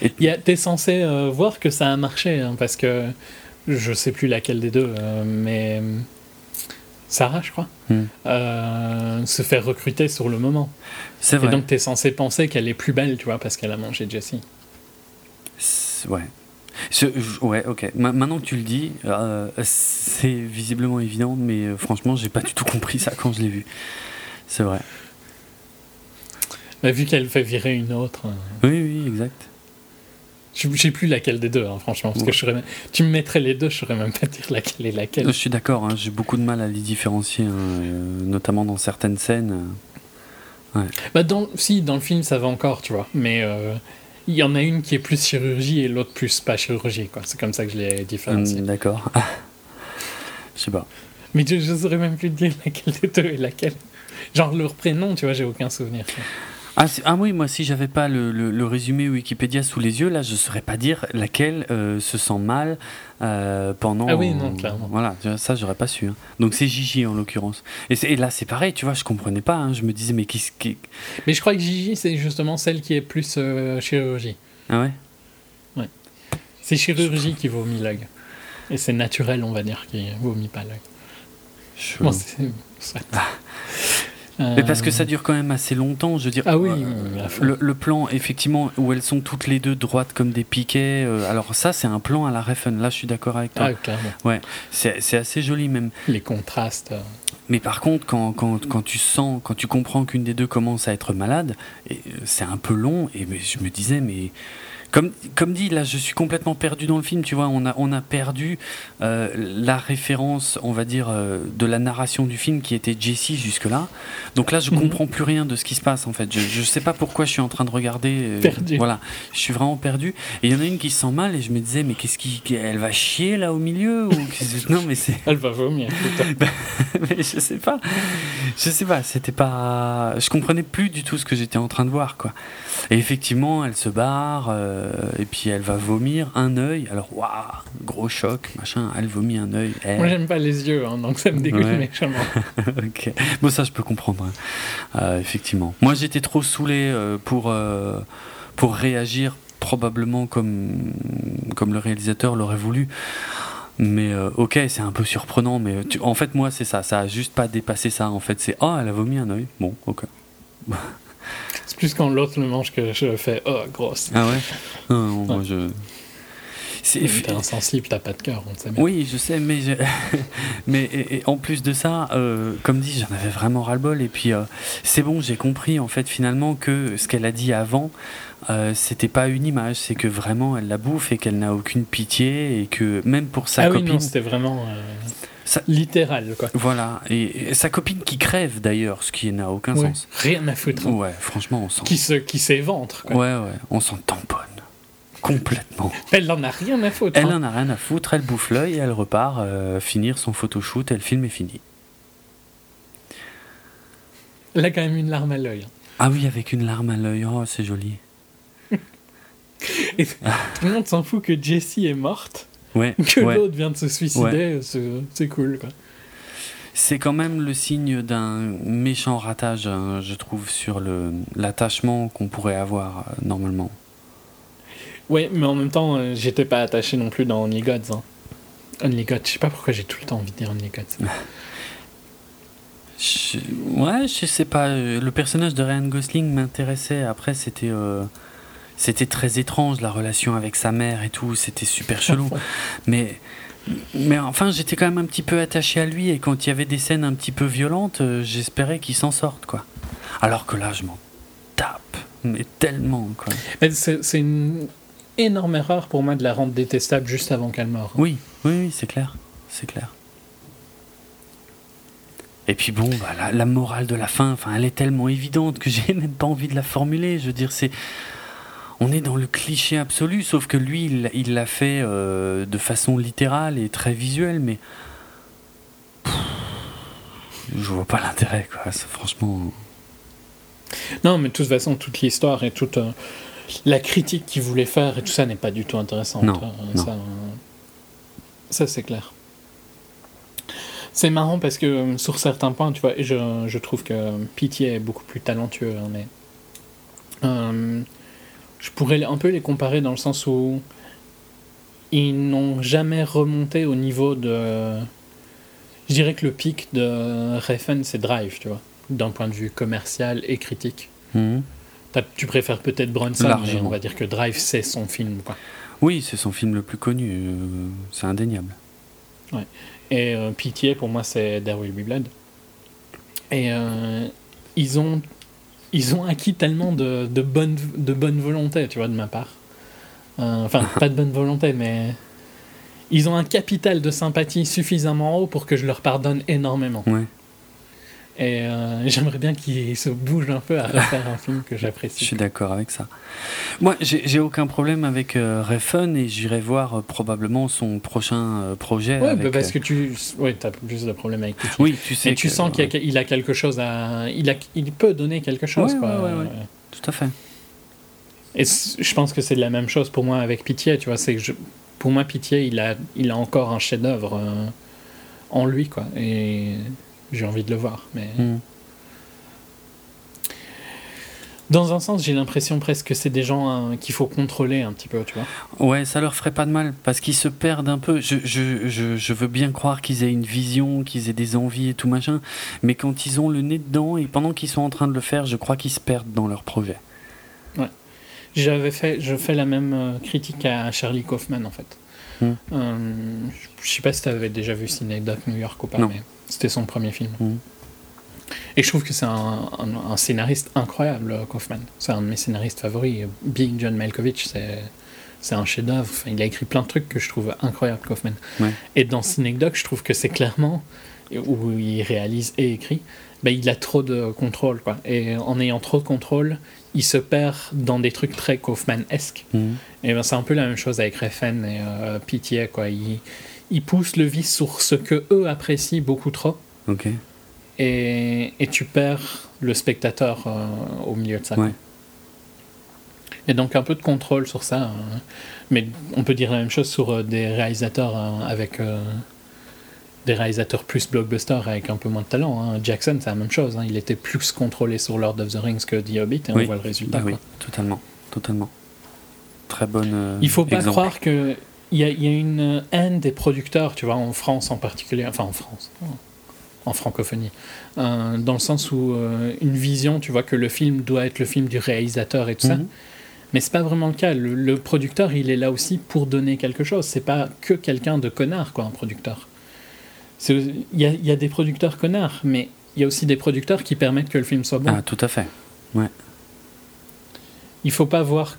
S2: Et... T'es censé voir que ça a marché hein, parce que je sais plus laquelle des deux, mais Sarah, je crois, hmm. euh, se faire recruter sur le moment.
S1: C'est vrai.
S2: Et donc, tu es censé penser qu'elle est plus belle, tu vois, parce qu'elle a mangé Jessie.
S1: Ouais. ouais, ok. maintenant que tu le dis, euh, c'est visiblement évident, mais euh, franchement, j'ai pas du tout compris ça quand je l'ai vu. C'est vrai.
S2: Mais vu qu'elle fait virer une autre.
S1: Oui, oui, exact.
S2: Je sais plus laquelle des deux, hein, franchement. Parce que je Tu me mettrais les deux, je saurais même pas dire laquelle est laquelle.
S1: Je suis d'accord, hein, j'ai beaucoup de mal à les différencier, hein, euh, notamment dans certaines scènes.
S2: Euh, bah dans, si, dans le film, ça va encore, tu vois. Mais euh, il y en a une qui est plus chirurgie et l'autre plus pas chirurgie, quoi. C'est comme ça que je les différencie.
S1: Hmm, d'accord. je sais pas.
S2: Mais je, ne saurais même plus dire laquelle des deux est laquelle. Genre leur prénom, tu vois, j'ai aucun souvenir.
S1: Ah, ah, oui, moi si j'avais pas le, le, résumé Wikipédia sous les yeux, là je saurais pas dire laquelle euh, se sent mal euh, pendant.
S2: Ah oui, non, clairement.
S1: Voilà, ça j'aurais pas su. Hein. Donc c'est Gigi en l'occurrence. Et, et, là c'est pareil, tu vois, je comprenais pas. Hein. je me disais mais qui, qui.
S2: Mais je crois que Gigi c'est justement celle qui est plus euh, chirurgie.
S1: Ah ouais?
S2: Ouais. C'est chirurgie qui vomit l'œil. Et c'est naturel, on va dire, qui vomit pas l'œil.
S1: Je... Bon, mais parce que ça dure quand même assez longtemps, je veux dire.
S2: Ah oui.
S1: Euh, le, plan, effectivement, où elles sont toutes les deux droites comme des piquets. Euh, alors ça, c'est un plan à la Refn. Là, je suis d'accord avec toi.
S2: Ah, clairement.
S1: Ouais, c'est assez joli même.
S2: Les contrastes. Euh.
S1: Mais par contre, quand, quand, quand, tu sens, quand tu comprends qu'une des deux commence à être malade, c'est un peu long. Et je me disais, mais comme, comme dit, là, je suis complètement perdu dans le film, tu vois. On a, on a perdu euh, la référence, on va dire, euh, de la narration du film qui était Jessie jusque-là. Donc là, je mhm. comprends plus rien de ce qui se passe, en fait. Je, je sais pas pourquoi je suis en train de regarder.
S2: Euh, perdu.
S1: Voilà, je suis vraiment perdu. Et il y en a une qui se sent mal et je me disais, mais qu'est-ce qui. Elle va chier là au milieu ou... Non, mais c'est.
S2: Elle va vomir.
S1: mais je sais pas. Je sais pas, c'était pas. Je comprenais plus du tout ce que j'étais en train de voir, quoi. Et effectivement, elle se barre. Euh, et puis elle va vomir un œil. Alors, waouh, gros choc, machin, elle vomit un œil.
S2: Moi, j'aime pas les yeux, hein, donc ça me dégoûte méchamment.
S1: ok. Bon, ça, je peux comprendre, hein. euh, effectivement. Moi, j'étais trop saoulé euh, pour, pour réagir probablement comme, comme le réalisateur l'aurait voulu. Mais ok, c'est un peu surprenant, mais en fait, moi, c'est ça. Ça a juste pas dépassé ça. En fait, c'est oh, elle a vomi un œil. Bon, ok.
S2: C'est plus quand l'autre le mange que je fais oh grosse.
S1: Ah ouais? Non, moi je.
S2: T'es insensible, t'as pas de cœur, on sait
S1: Oui, je sais, mais, mais et, en plus de ça, euh, comme dit, j'en avais vraiment ras-le-bol. Et puis, euh, c'est bon, j'ai compris en fait finalement que ce qu'elle a dit avant, euh, c'était pas une image, c'est que vraiment elle la bouffe et qu'elle n'a aucune pitié et que même pour sa
S2: ah
S1: copine.
S2: Oui, c'était vraiment. Littéral, quoi.
S1: Voilà, et, sa copine qui crève d'ailleurs, ce qui n'a aucun sens.
S2: Rien à foutre.
S1: Hein. Ouais, franchement, on sent.
S2: Qui se, qui s'éventre.
S1: Ouais, ouais, on s'en tamponne. Complètement.
S2: Elle en a rien à foutre.
S1: Elle
S2: hein.
S1: en a rien à foutre, elle bouffe l'œil et elle repart euh, finir son photoshoot et le film est fini.
S2: Elle a quand même une larme à l'œil. Hein.
S1: Ah oui, avec une larme à l'œil, oh, c'est joli.
S2: Et tout le monde s'en fout que Jessie est morte.
S1: Ouais.
S2: Que
S1: ouais.
S2: l'autre vient de se suicider. c'est- C'est cool, quoi.
S1: C'est quand même le signe d'un méchant ratage, hein, je trouve, sur le l'attachement qu'on pourrait avoir euh, normalement.
S2: Ouais, mais en même temps, euh, j'étais pas attaché non plus dans Only Gods. hein. Only Gods, je sais pas pourquoi j'ai tout le temps envie de dire Only Gods.
S1: Je- ouais, je sais pas. euh, Le personnage de Ryan Gosling m'intéressait. Après, c'était euh, c'était très étrange la relation avec sa mère et tout. C'était super chelou. mais mais enfin, j'étais quand même un petit peu attaché à lui et quand il y avait des scènes un petit peu violentes, euh, j'espérais qu'il s'en sorte quoi. Alors que là, je m'en tape, mais tellement quoi.
S2: C'est une énorme erreur pour moi de la rendre détestable juste avant qu'elle meure.
S1: Oui, oui, oui, c'est clair, c'est clair. Et puis bon, bah, la, la morale de la fin, enfin, elle est tellement évidente que j'ai même pas envie de la formuler. Je veux dire, c'est, on est dans le cliché absolu, sauf que lui, il l'a fait euh, de façon littérale et très visuelle, mais Pff, je vois pas l'intérêt, quoi. Ça, franchement,
S2: Non, mais de toute façon, toute l'histoire et toute euh, la critique qu'il voulait faire et tout ça n'est pas du tout intéressant.
S1: Non,
S2: Euh,
S1: non.
S2: Ça, ça, c'est clair. C'est marrant parce que sur certains points, tu vois, je, je trouve que Pitié est beaucoup plus talentueux, hein, mais euh, je pourrais un peu les comparer dans le sens où ils n'ont jamais remonté au niveau de. Je dirais que le pic de Refn, c'est Drive, tu vois, d'un point de vue commercial et critique.
S1: Mhm.
S2: Tu préfères peut-être Bronson, mais on va dire que Drive, c'est son film. Quoi.
S1: oui, c'est son film le plus connu, euh, c'est indéniable.
S2: Et euh, Pitié, pour moi, c'est There Will Be Blood. Et euh, ils, ont, ils ont acquis tellement de, de, bonne, de bonne volonté, tu vois, de ma part. Euh, Enfin, pas de bonne volonté, mais ils ont un capital de sympathie suffisamment haut pour que je leur pardonne énormément.
S1: Ouais.
S2: Et euh, j'aimerais bien qu'ils se bougent un peu à refaire un film que
S1: Je
S2: j'apprécie.
S1: suis d'accord avec ça. Moi, j'ai aucun problème avec euh, Refn et j'irai voir euh, probablement son prochain euh, projet. Avec,
S2: bah parce que tu ouais, as plus de problèmes avec Pitié.
S1: Oui, tu sais.
S2: Et tu
S1: que-
S2: sens qu'il a- quelque chose à. Il, a, il peut donner quelque chose.
S1: Ouais,
S2: quoi.
S1: Tout à fait.
S2: Et je pense que c'est la même chose pour moi avec Pitié. Tu vois, c'est que je- pour moi, Pitié, il a, il a encore un chef-d'œuvre en lui. quoi. Et j'ai envie de le voir. Mais
S1: Mm.
S2: dans un sens, j'ai l'impression presque que c'est des gens euh, qu'il faut contrôler un petit peu. Tu vois.
S1: Ouais, ça leur ferait pas de mal parce qu'ils se perdent un peu. Je, je, je, je veux bien croire qu'ils aient une vision, qu'ils aient des envies et tout machin, mais quand ils ont le nez dedans et pendant qu'ils sont en train de le faire, je crois qu'ils se perdent dans leur projet.
S2: J'avais fait, je fais la même euh, critique à Charlie Kaufman en fait.
S1: Mm.
S2: Euh, je sais pas si tu avais déjà vu Cinédoc New York ou pas,
S1: Non.
S2: mais c'était son premier film.
S1: Mm.
S2: Et je trouve que c'est un, un- un scénariste incroyable, Kaufman. C'est un de mes scénaristes favoris. Being John Malkovich, c'est un chef-d'œuvre. Enfin, il a écrit plein de trucs que je trouve incroyables, Kaufman.
S1: Ouais.
S2: Et dans Cinédoc, je trouve que c'est clairement où il réalise et écrit. Ben, il a trop de contrôle, quoi. Et en ayant trop de contrôle, il se perd dans des trucs très Kaufman-esques.
S1: Mhm.
S2: Et ben, c'est un peu la même chose avec Refn et euh, Pitié, quoi. Ils poussent le vice sur ce que eux apprécient beaucoup trop,
S1: Ok.
S2: et, et tu perds le spectateur euh, au milieu de ça.
S1: Ouais.
S2: Et donc un peu de contrôle sur ça. euh, mais on peut dire la même chose sur euh, des réalisateurs euh, avec euh, des réalisateurs plus blockbuster avec un peu moins de talent. hein. Jackson, c'est la même chose. hein. Il était plus contrôlé sur Lord of the Rings que The Hobbit, et
S1: Oui.
S2: on voit le résultat.
S1: Bah oui, totalement, totalement. Très bonne.
S2: Il faut pas
S1: exemple.
S2: croire que il y, a, il y a une haine des producteurs, tu vois, en France en particulier, enfin en France, en francophonie, euh, dans le sens où euh, une vision, tu vois, que le film doit être le film du réalisateur et tout ça.
S1: Mhm.
S2: Mais c'est pas vraiment le cas. Le, le producteur, il est là aussi pour donner quelque chose. C'est pas que quelqu'un de connard, quoi, un producteur. Il y y a des producteurs connards, mais il y a aussi des producteurs qui permettent que le film soit bon.
S1: Ah, tout à fait.
S2: il faut pas voir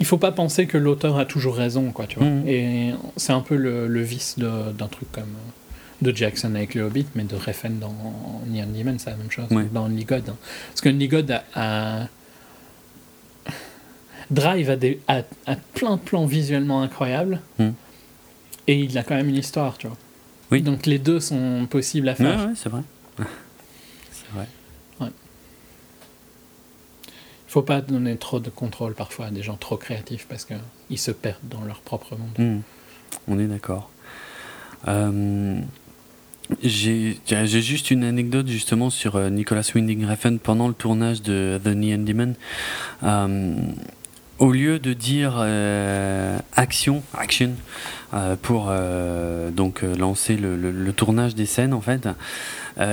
S2: il faut pas penser que l'auteur a toujours raison quoi tu vois
S1: Mhm.
S2: et c'est un peu le, le vice d'un truc comme euh, de Jackson avec le Hobbit mais de Refn dans Neon Demon c'est la même chose
S1: Ouais.
S2: dans Only God hein. parce que Only God a, a- Drive a, des, a, a plein de plans visuellement incroyables
S1: Mhm.
S2: et il a quand même une histoire tu vois
S1: Oui.
S2: donc les deux sont possibles à
S1: Ouais,
S2: faire
S1: ouais, c'est vrai. Vrai.
S2: faut pas donner trop de contrôle parfois à des gens trop créatifs parce qu'ils se perdent dans leur propre monde.
S1: Hmm. On est d'accord. Euh, j'ai juste une anecdote justement sur euh, Nicolas Winding Refn pendant le tournage de The Neon Demon. Euh, au lieu de dire euh, action, action, pour donc lancer le, tournage des scènes en fait,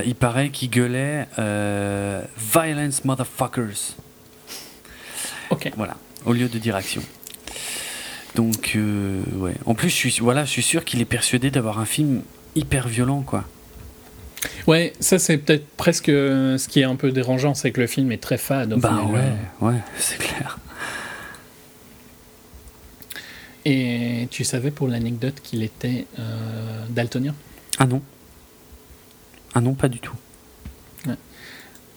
S1: il paraît qu'il gueulait violence motherfuckers.
S2: Ok.
S1: Voilà. Au lieu de dire action. Donc ouais. En plus, je suis voilà, je suis sûr qu'il est persuadé d'avoir un film hyper violent, quoi.
S2: Ouais, ça c'est peut-être presque ce qui est un peu dérangeant, c'est que le film est très fade.
S1: bah ouais, ouais, c'est clair.
S2: Et tu savais pour l'anecdote qu'il était euh, daltonien?
S1: Ah non. Ah non, pas du tout.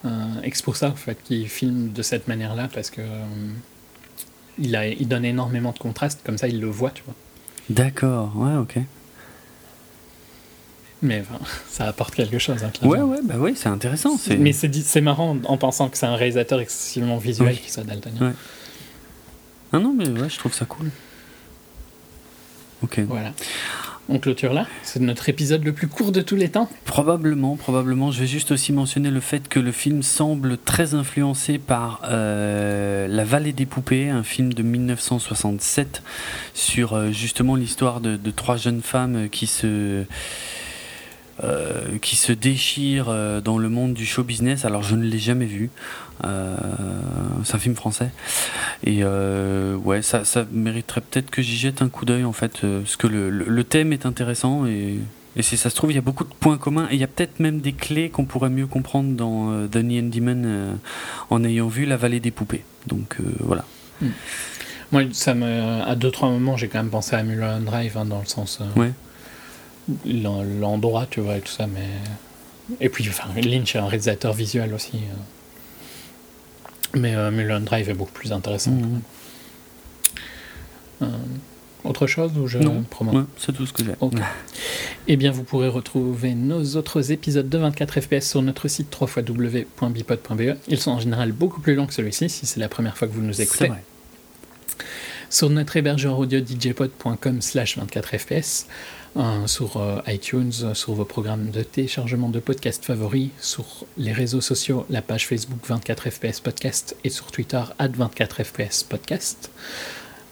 S2: Euh, pour ça, en fait, qu'il filme de cette manière-là, parce que euh, il, a, il donne énormément de contraste, comme ça il le voit, tu vois.
S1: D'accord, ouais, ok.
S2: Mais ça apporte quelque chose. Hein,
S1: ouais, ouais, bah oui, c'est intéressant.
S2: Mais c'est marrant en pensant que c'est un réalisateur excessivement visuel qui soit daltonien.
S1: Ouais. Ah non, mais ouais, je trouve ça cool. Ok.
S2: Voilà. On clôture là C'est notre épisode le plus court de tous les temps
S1: Probablement, probablement. Je vais juste aussi mentionner le fait que le film semble très influencé par euh, La Vallée des Poupées, un film de 1967 sur euh, justement l'histoire de, trois jeunes femmes qui se euh, qui se déchire euh, dans le monde du show business. Alors je ne l'ai jamais vu. Euh, c'est un film français. Et ouais, ça, ça mériterait peut-être que j'y jette un coup d'œil en fait, parce que le, le, thème est intéressant et, et si ça se trouve, il y a beaucoup de points communs et il y a peut-être même des clés qu'on pourrait mieux comprendre dans The and Demon en ayant vu La Vallée des Poupées. Donc voilà.
S2: Hmm. Moi, ça me, à deux trois moments, j'ai quand même pensé à Mulholland Drive hein, dans le sens.
S1: Ouais
S2: l'endroit, tu vois, et tout ça, mais. Et puis, enfin, Lynch est un réalisateur visuel aussi. Euh. Mais euh, Drive est beaucoup plus intéressant. Mmh. Euh, autre chose ou je
S1: Non, c'est tout ce que j'ai.
S2: Eh bien, vous pourrez retrouver nos autres épisodes de 24 FPS sur notre site www.bipod.be. Ils sont en général beaucoup plus longs que celui-ci, si c'est la première fois que vous nous écoutez. Sur notre hébergeur audio djpod.com slash 24fps, sur euh, iTunes, sur vos programmes de téléchargement de podcasts favoris, sur les réseaux sociaux, la page Facebook 24fps podcast et sur Twitter 24fps podcast.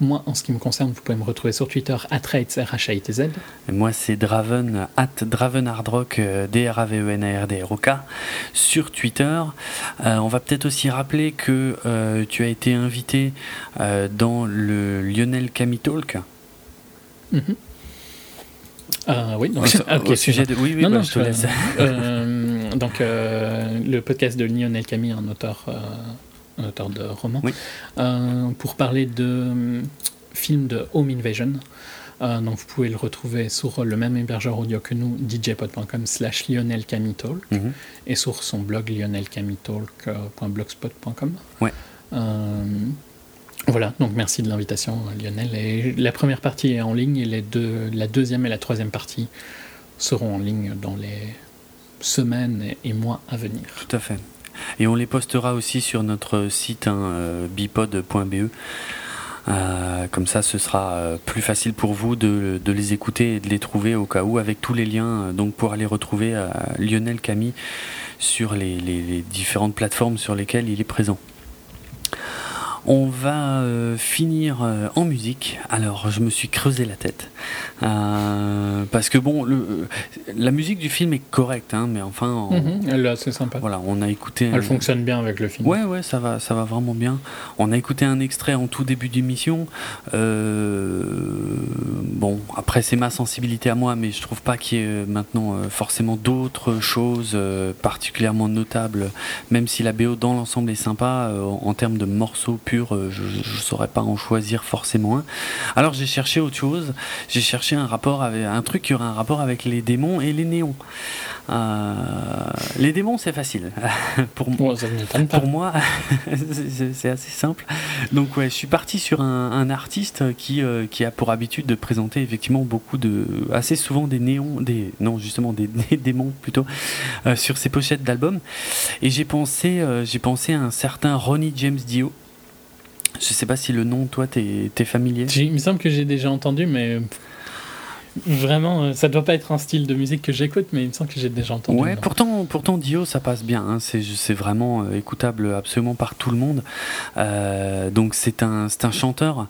S2: Moi, en ce qui me concerne, vous pouvez me retrouver sur Twitter, at z
S1: Moi, c'est Draven, at Dravenhardrock, euh, D-R-A-V-E-N-A-R-D-R-O-K, sur Twitter. Euh, on va peut-être aussi rappeler que euh, tu as été invité dans le Lionel Camille Talk.
S2: Mm oui, donc,
S1: au sujet de. Oui, oui, bah, je te laisse.
S2: donc, le podcast de Lionel Camille, un auteur un auteur de roman, euh, pour parler de euh, film de Home Invasion. Euh, donc vous pouvez le retrouver sur le même hébergeur audio que nous, djpod.com slash Lionel mhm. et sur son blog lionelcamitalk.blogspot.com.
S1: Ouais.
S2: Voilà, donc merci de l'invitation Lionel. La première partie est en ligne et les deux, la deuxième et la troisième partie seront en ligne dans les semaines et mois à venir.
S1: Tout à fait. Et on les postera aussi sur notre site hein, euh, bipod.be. Euh, comme ça, ce sera euh, plus facile pour vous de, les écouter et de les trouver au cas où, avec tous les liens donc pour aller retrouver Lionel Camille sur les différentes plateformes sur lesquelles il est présent. On va euh, finir euh, en musique. Alors, je me suis creusé la tête. Euh, parce que, bon, le, la musique du film est correcte, hein, mais enfin.
S2: Mhm, elle est assez sympa.
S1: Voilà, on a écouté.
S2: Elle fonctionne bien avec le film.
S1: Ouais, ouais, ça va, ça va vraiment bien. On a écouté un extrait en tout début d'émission. bon, après, c'est ma sensibilité à moi, mais je trouve pas qu'il y ait maintenant forcément d'autres choses particulièrement notables, même si la BO dans l'ensemble est sympa, en termes de morceaux purs euh, je ne saurais pas en choisir forcément un. Alors j'ai cherché autre chose, j'ai cherché un rapport avec un truc qui aurait un rapport avec les démons et les néons. Euh, les démons, c'est facile. pour, pour moi, c'est assez simple. Donc, ouais, je suis parti sur un, artiste qui, euh, qui a pour habitude de présenter effectivement beaucoup de. assez souvent des néons, des. non, justement, des, démons plutôt, euh, sur ses pochettes d'albums. Et j'ai pensé, j'ai pensé à un certain Ronnie James Dio. Je sais pas si le nom, toi, t'es es familier.
S2: Il me semble que j'ai déjà entendu, mais Vraiment, euh, ça doit pas être un style de musique que j'écoute, mais il me semble que j'ai déjà entendu.
S1: Ouais, pourtant, pourtant Dio, ça passe bien. Hein. C'est vraiment euh, écoutable absolument par tout le monde. Euh, donc c'est un, un chanteur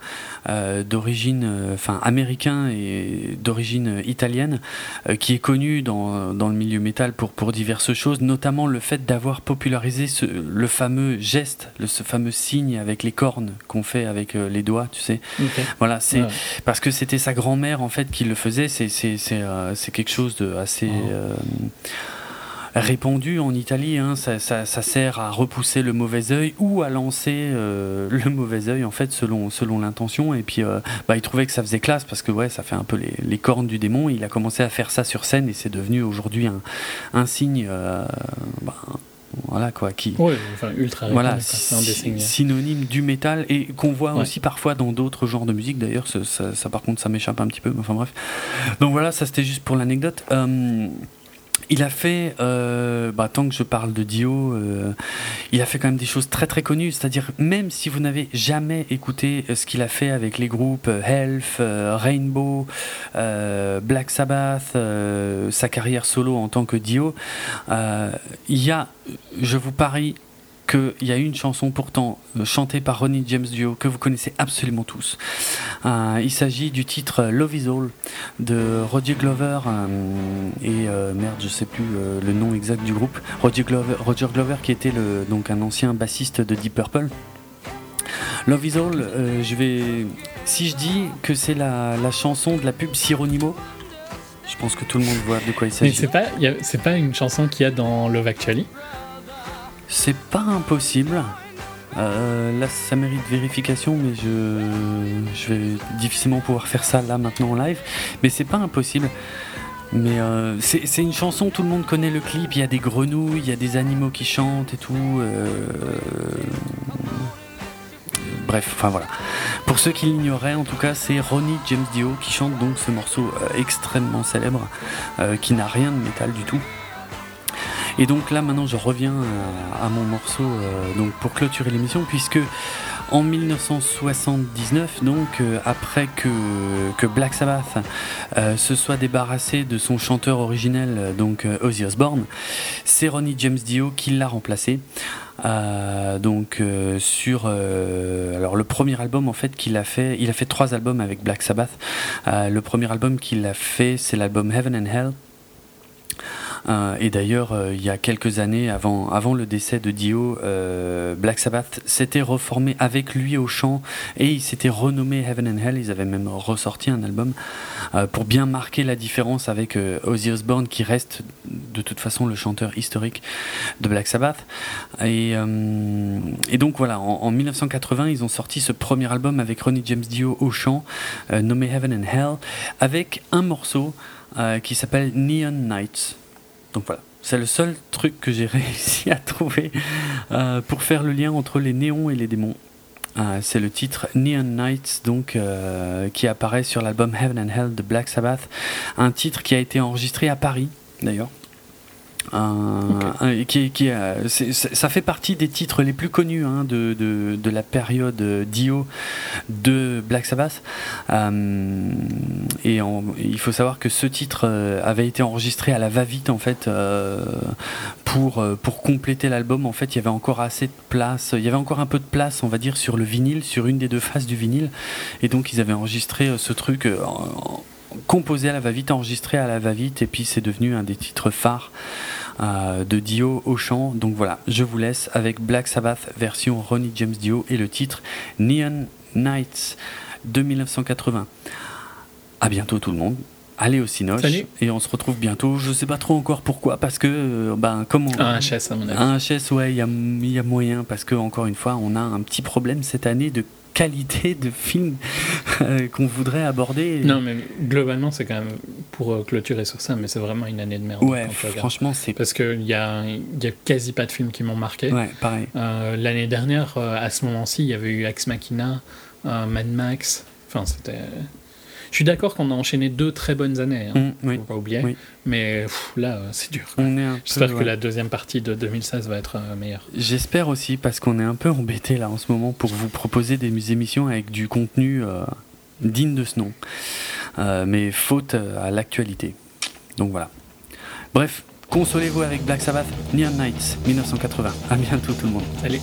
S1: d'origine, enfin américain et d'origine italienne, qui est connu dans, dans, le milieu métal pour pour diverses choses, notamment le fait d'avoir popularisé ce, le fameux geste, le, ce fameux signe avec les cornes qu'on fait avec les doigts, tu sais. Voilà, c'est parce que c'était sa grand-mère en fait qui le faisait euh, c'est quelque chose de assez oh. euh, répandu en Italie. Hein. Ça, sert à repousser le mauvais œil ou à lancer euh, le mauvais œil, en fait, selon, selon l'intention. Et puis, bah, il trouvait que ça faisait classe parce que ouais, ça fait un peu les, cornes du démon. Il a commencé à faire ça sur scène et c'est devenu aujourd'hui un, un, signe. Bah, voilà quoi qui
S2: enfin, ultra
S1: voilà synonyme du métal et qu'on voit aussi parfois dans d'autres genres de musique. D'ailleurs ça, par contre ça m'échappe un petit peu enfin bref. Donc voilà ça c'était juste pour l'anecdote. Euh, il a fait, euh, bah, tant que je parle de Dio, euh, il a fait quand même des choses très très connues. C'est-à-dire, même si vous n'avez jamais écouté euh, ce qu'il a fait avec les groupes Health, Rainbow, Black Sabbath, sa carrière solo en tant que Dio, il y a, je vous parie, qu'il y a une chanson pourtant euh, chantée par Ronnie James Dio que vous connaissez absolument tous. Euh, il s'agit du titre Love Is All de Roger Glover euh, et merde, je sais plus le nom exact du groupe. Roger Glover, Roger Glover qui était le, donc un ancien bassiste de Deep Purple. Love Is All, je vais. Si je dis que c'est la, la chanson de la pub Sironimo, je pense que tout le monde voit de quoi il s'agit.
S2: Mais c'est pas, c'est pas une chanson qu'il y a dans Love Actually
S1: c'est pas impossible. Euh, là, ça mérite vérification, mais je, je vais difficilement pouvoir faire ça là maintenant en live. Mais c'est pas impossible. Mais euh, c'est une chanson, tout le monde connaît le clip. Il y a des grenouilles, il y a des animaux qui chantent et tout. Euh, bref, enfin voilà. Pour ceux qui l'ignoraient, en tout cas, c'est Ronnie James Dio qui chante donc ce morceau extrêmement célèbre, qui n'a rien de métal du tout. Et donc là maintenant je reviens à, mon morceau euh, donc pour clôturer l'émission puisque en 1979, donc euh, après que, que, Black Sabbath euh, se soit débarrassé de son chanteur originel, donc Ozzy Osbourne, c'est Ronnie James Dio qui l'a remplacé. donc sur alors le premier album en fait qu'il a fait, il a fait trois albums avec Black Sabbath. le premier album qu'il a fait, c'est l'album Heaven and Hell. Euh, et d'ailleurs, euh, il y a quelques années, avant, le décès de Dio, euh, Black Sabbath s'était reformé avec lui au chant et il s'était renommé Heaven and Hell. Ils avaient même ressorti un album pour bien marquer la différence avec Ozzy Osbourne, qui reste de toute façon le chanteur historique de Black Sabbath. Et, donc voilà, en, en, 1980, ils ont sorti ce premier album avec Ronnie James Dio au chant, nommé Heaven and Hell, avec un morceau qui s'appelle Neon Nights. Donc voilà, c'est le seul truc que j'ai réussi à trouver euh, pour faire le lien entre les néons et les démons. Euh, c'est le titre Neon Nights donc euh, qui apparaît sur l'album Heaven and Hell de Black Sabbath, un titre qui a été enregistré à Paris d'ailleurs qui, ça fait partie des titres les plus connus hein, de, de, la période Dio de Black Sabbath. Euh, et il faut savoir que ce titre euh, avait été enregistré à la va-vite en fait euh, pour, pour compléter l'album. En fait, il y avait encore assez de place, il y avait encore un peu de place, on va dire, sur le vinyle, sur une des deux faces du vinyle. Et donc, ils avaient enregistré ce truc. Composé à la va-vite, enregistré à la va-vite, et puis c'est devenu un des titres phares euh, de Dio au chant. Donc voilà, je vous laisse avec Black Sabbath version Ronnie James Dio et le titre Neon Nights de 1980. À bientôt tout le monde allez au Cinoche. Et on se retrouve bientôt. Je sais pas trop encore pourquoi, parce que, euh, ben, comme on.
S3: Un HS, à mon avis.
S1: Un HS, ouais, il y a, y a, moyen, parce que, encore une fois, on a un petit problème cette année de qualité de film euh, qu'on voudrait aborder.
S3: Non, mais globalement, c'est quand même pour euh, clôturer sur ça, mais c'est vraiment une année de merde.
S1: Ouais, franchement, c'est.
S3: Parce qu'il y a, y a quasi pas de films qui m'ont marqué.
S1: Ouais, pareil.
S3: L'année dernière, à ce moment-ci, il y avait eu Ex Machina, Mad Max. Enfin, c'était. Je suis d'accord qu'on a enchaîné deux très bonnes années, hein, mmh, pas oublier. Mais là, euh, c'est dur. J'espère que la deuxième partie de 2016 va être euh, meilleure.
S1: J'espère aussi, parce qu'on est un peu embêté là en ce moment pour vous proposer des émissions avec du contenu euh, digne de ce nom, mais faute à l'actualité. Donc voilà. Bref, consolez-vous avec Black Sabbath, Neon Nights, 1980. À bientôt tout le monde.
S3: Allez.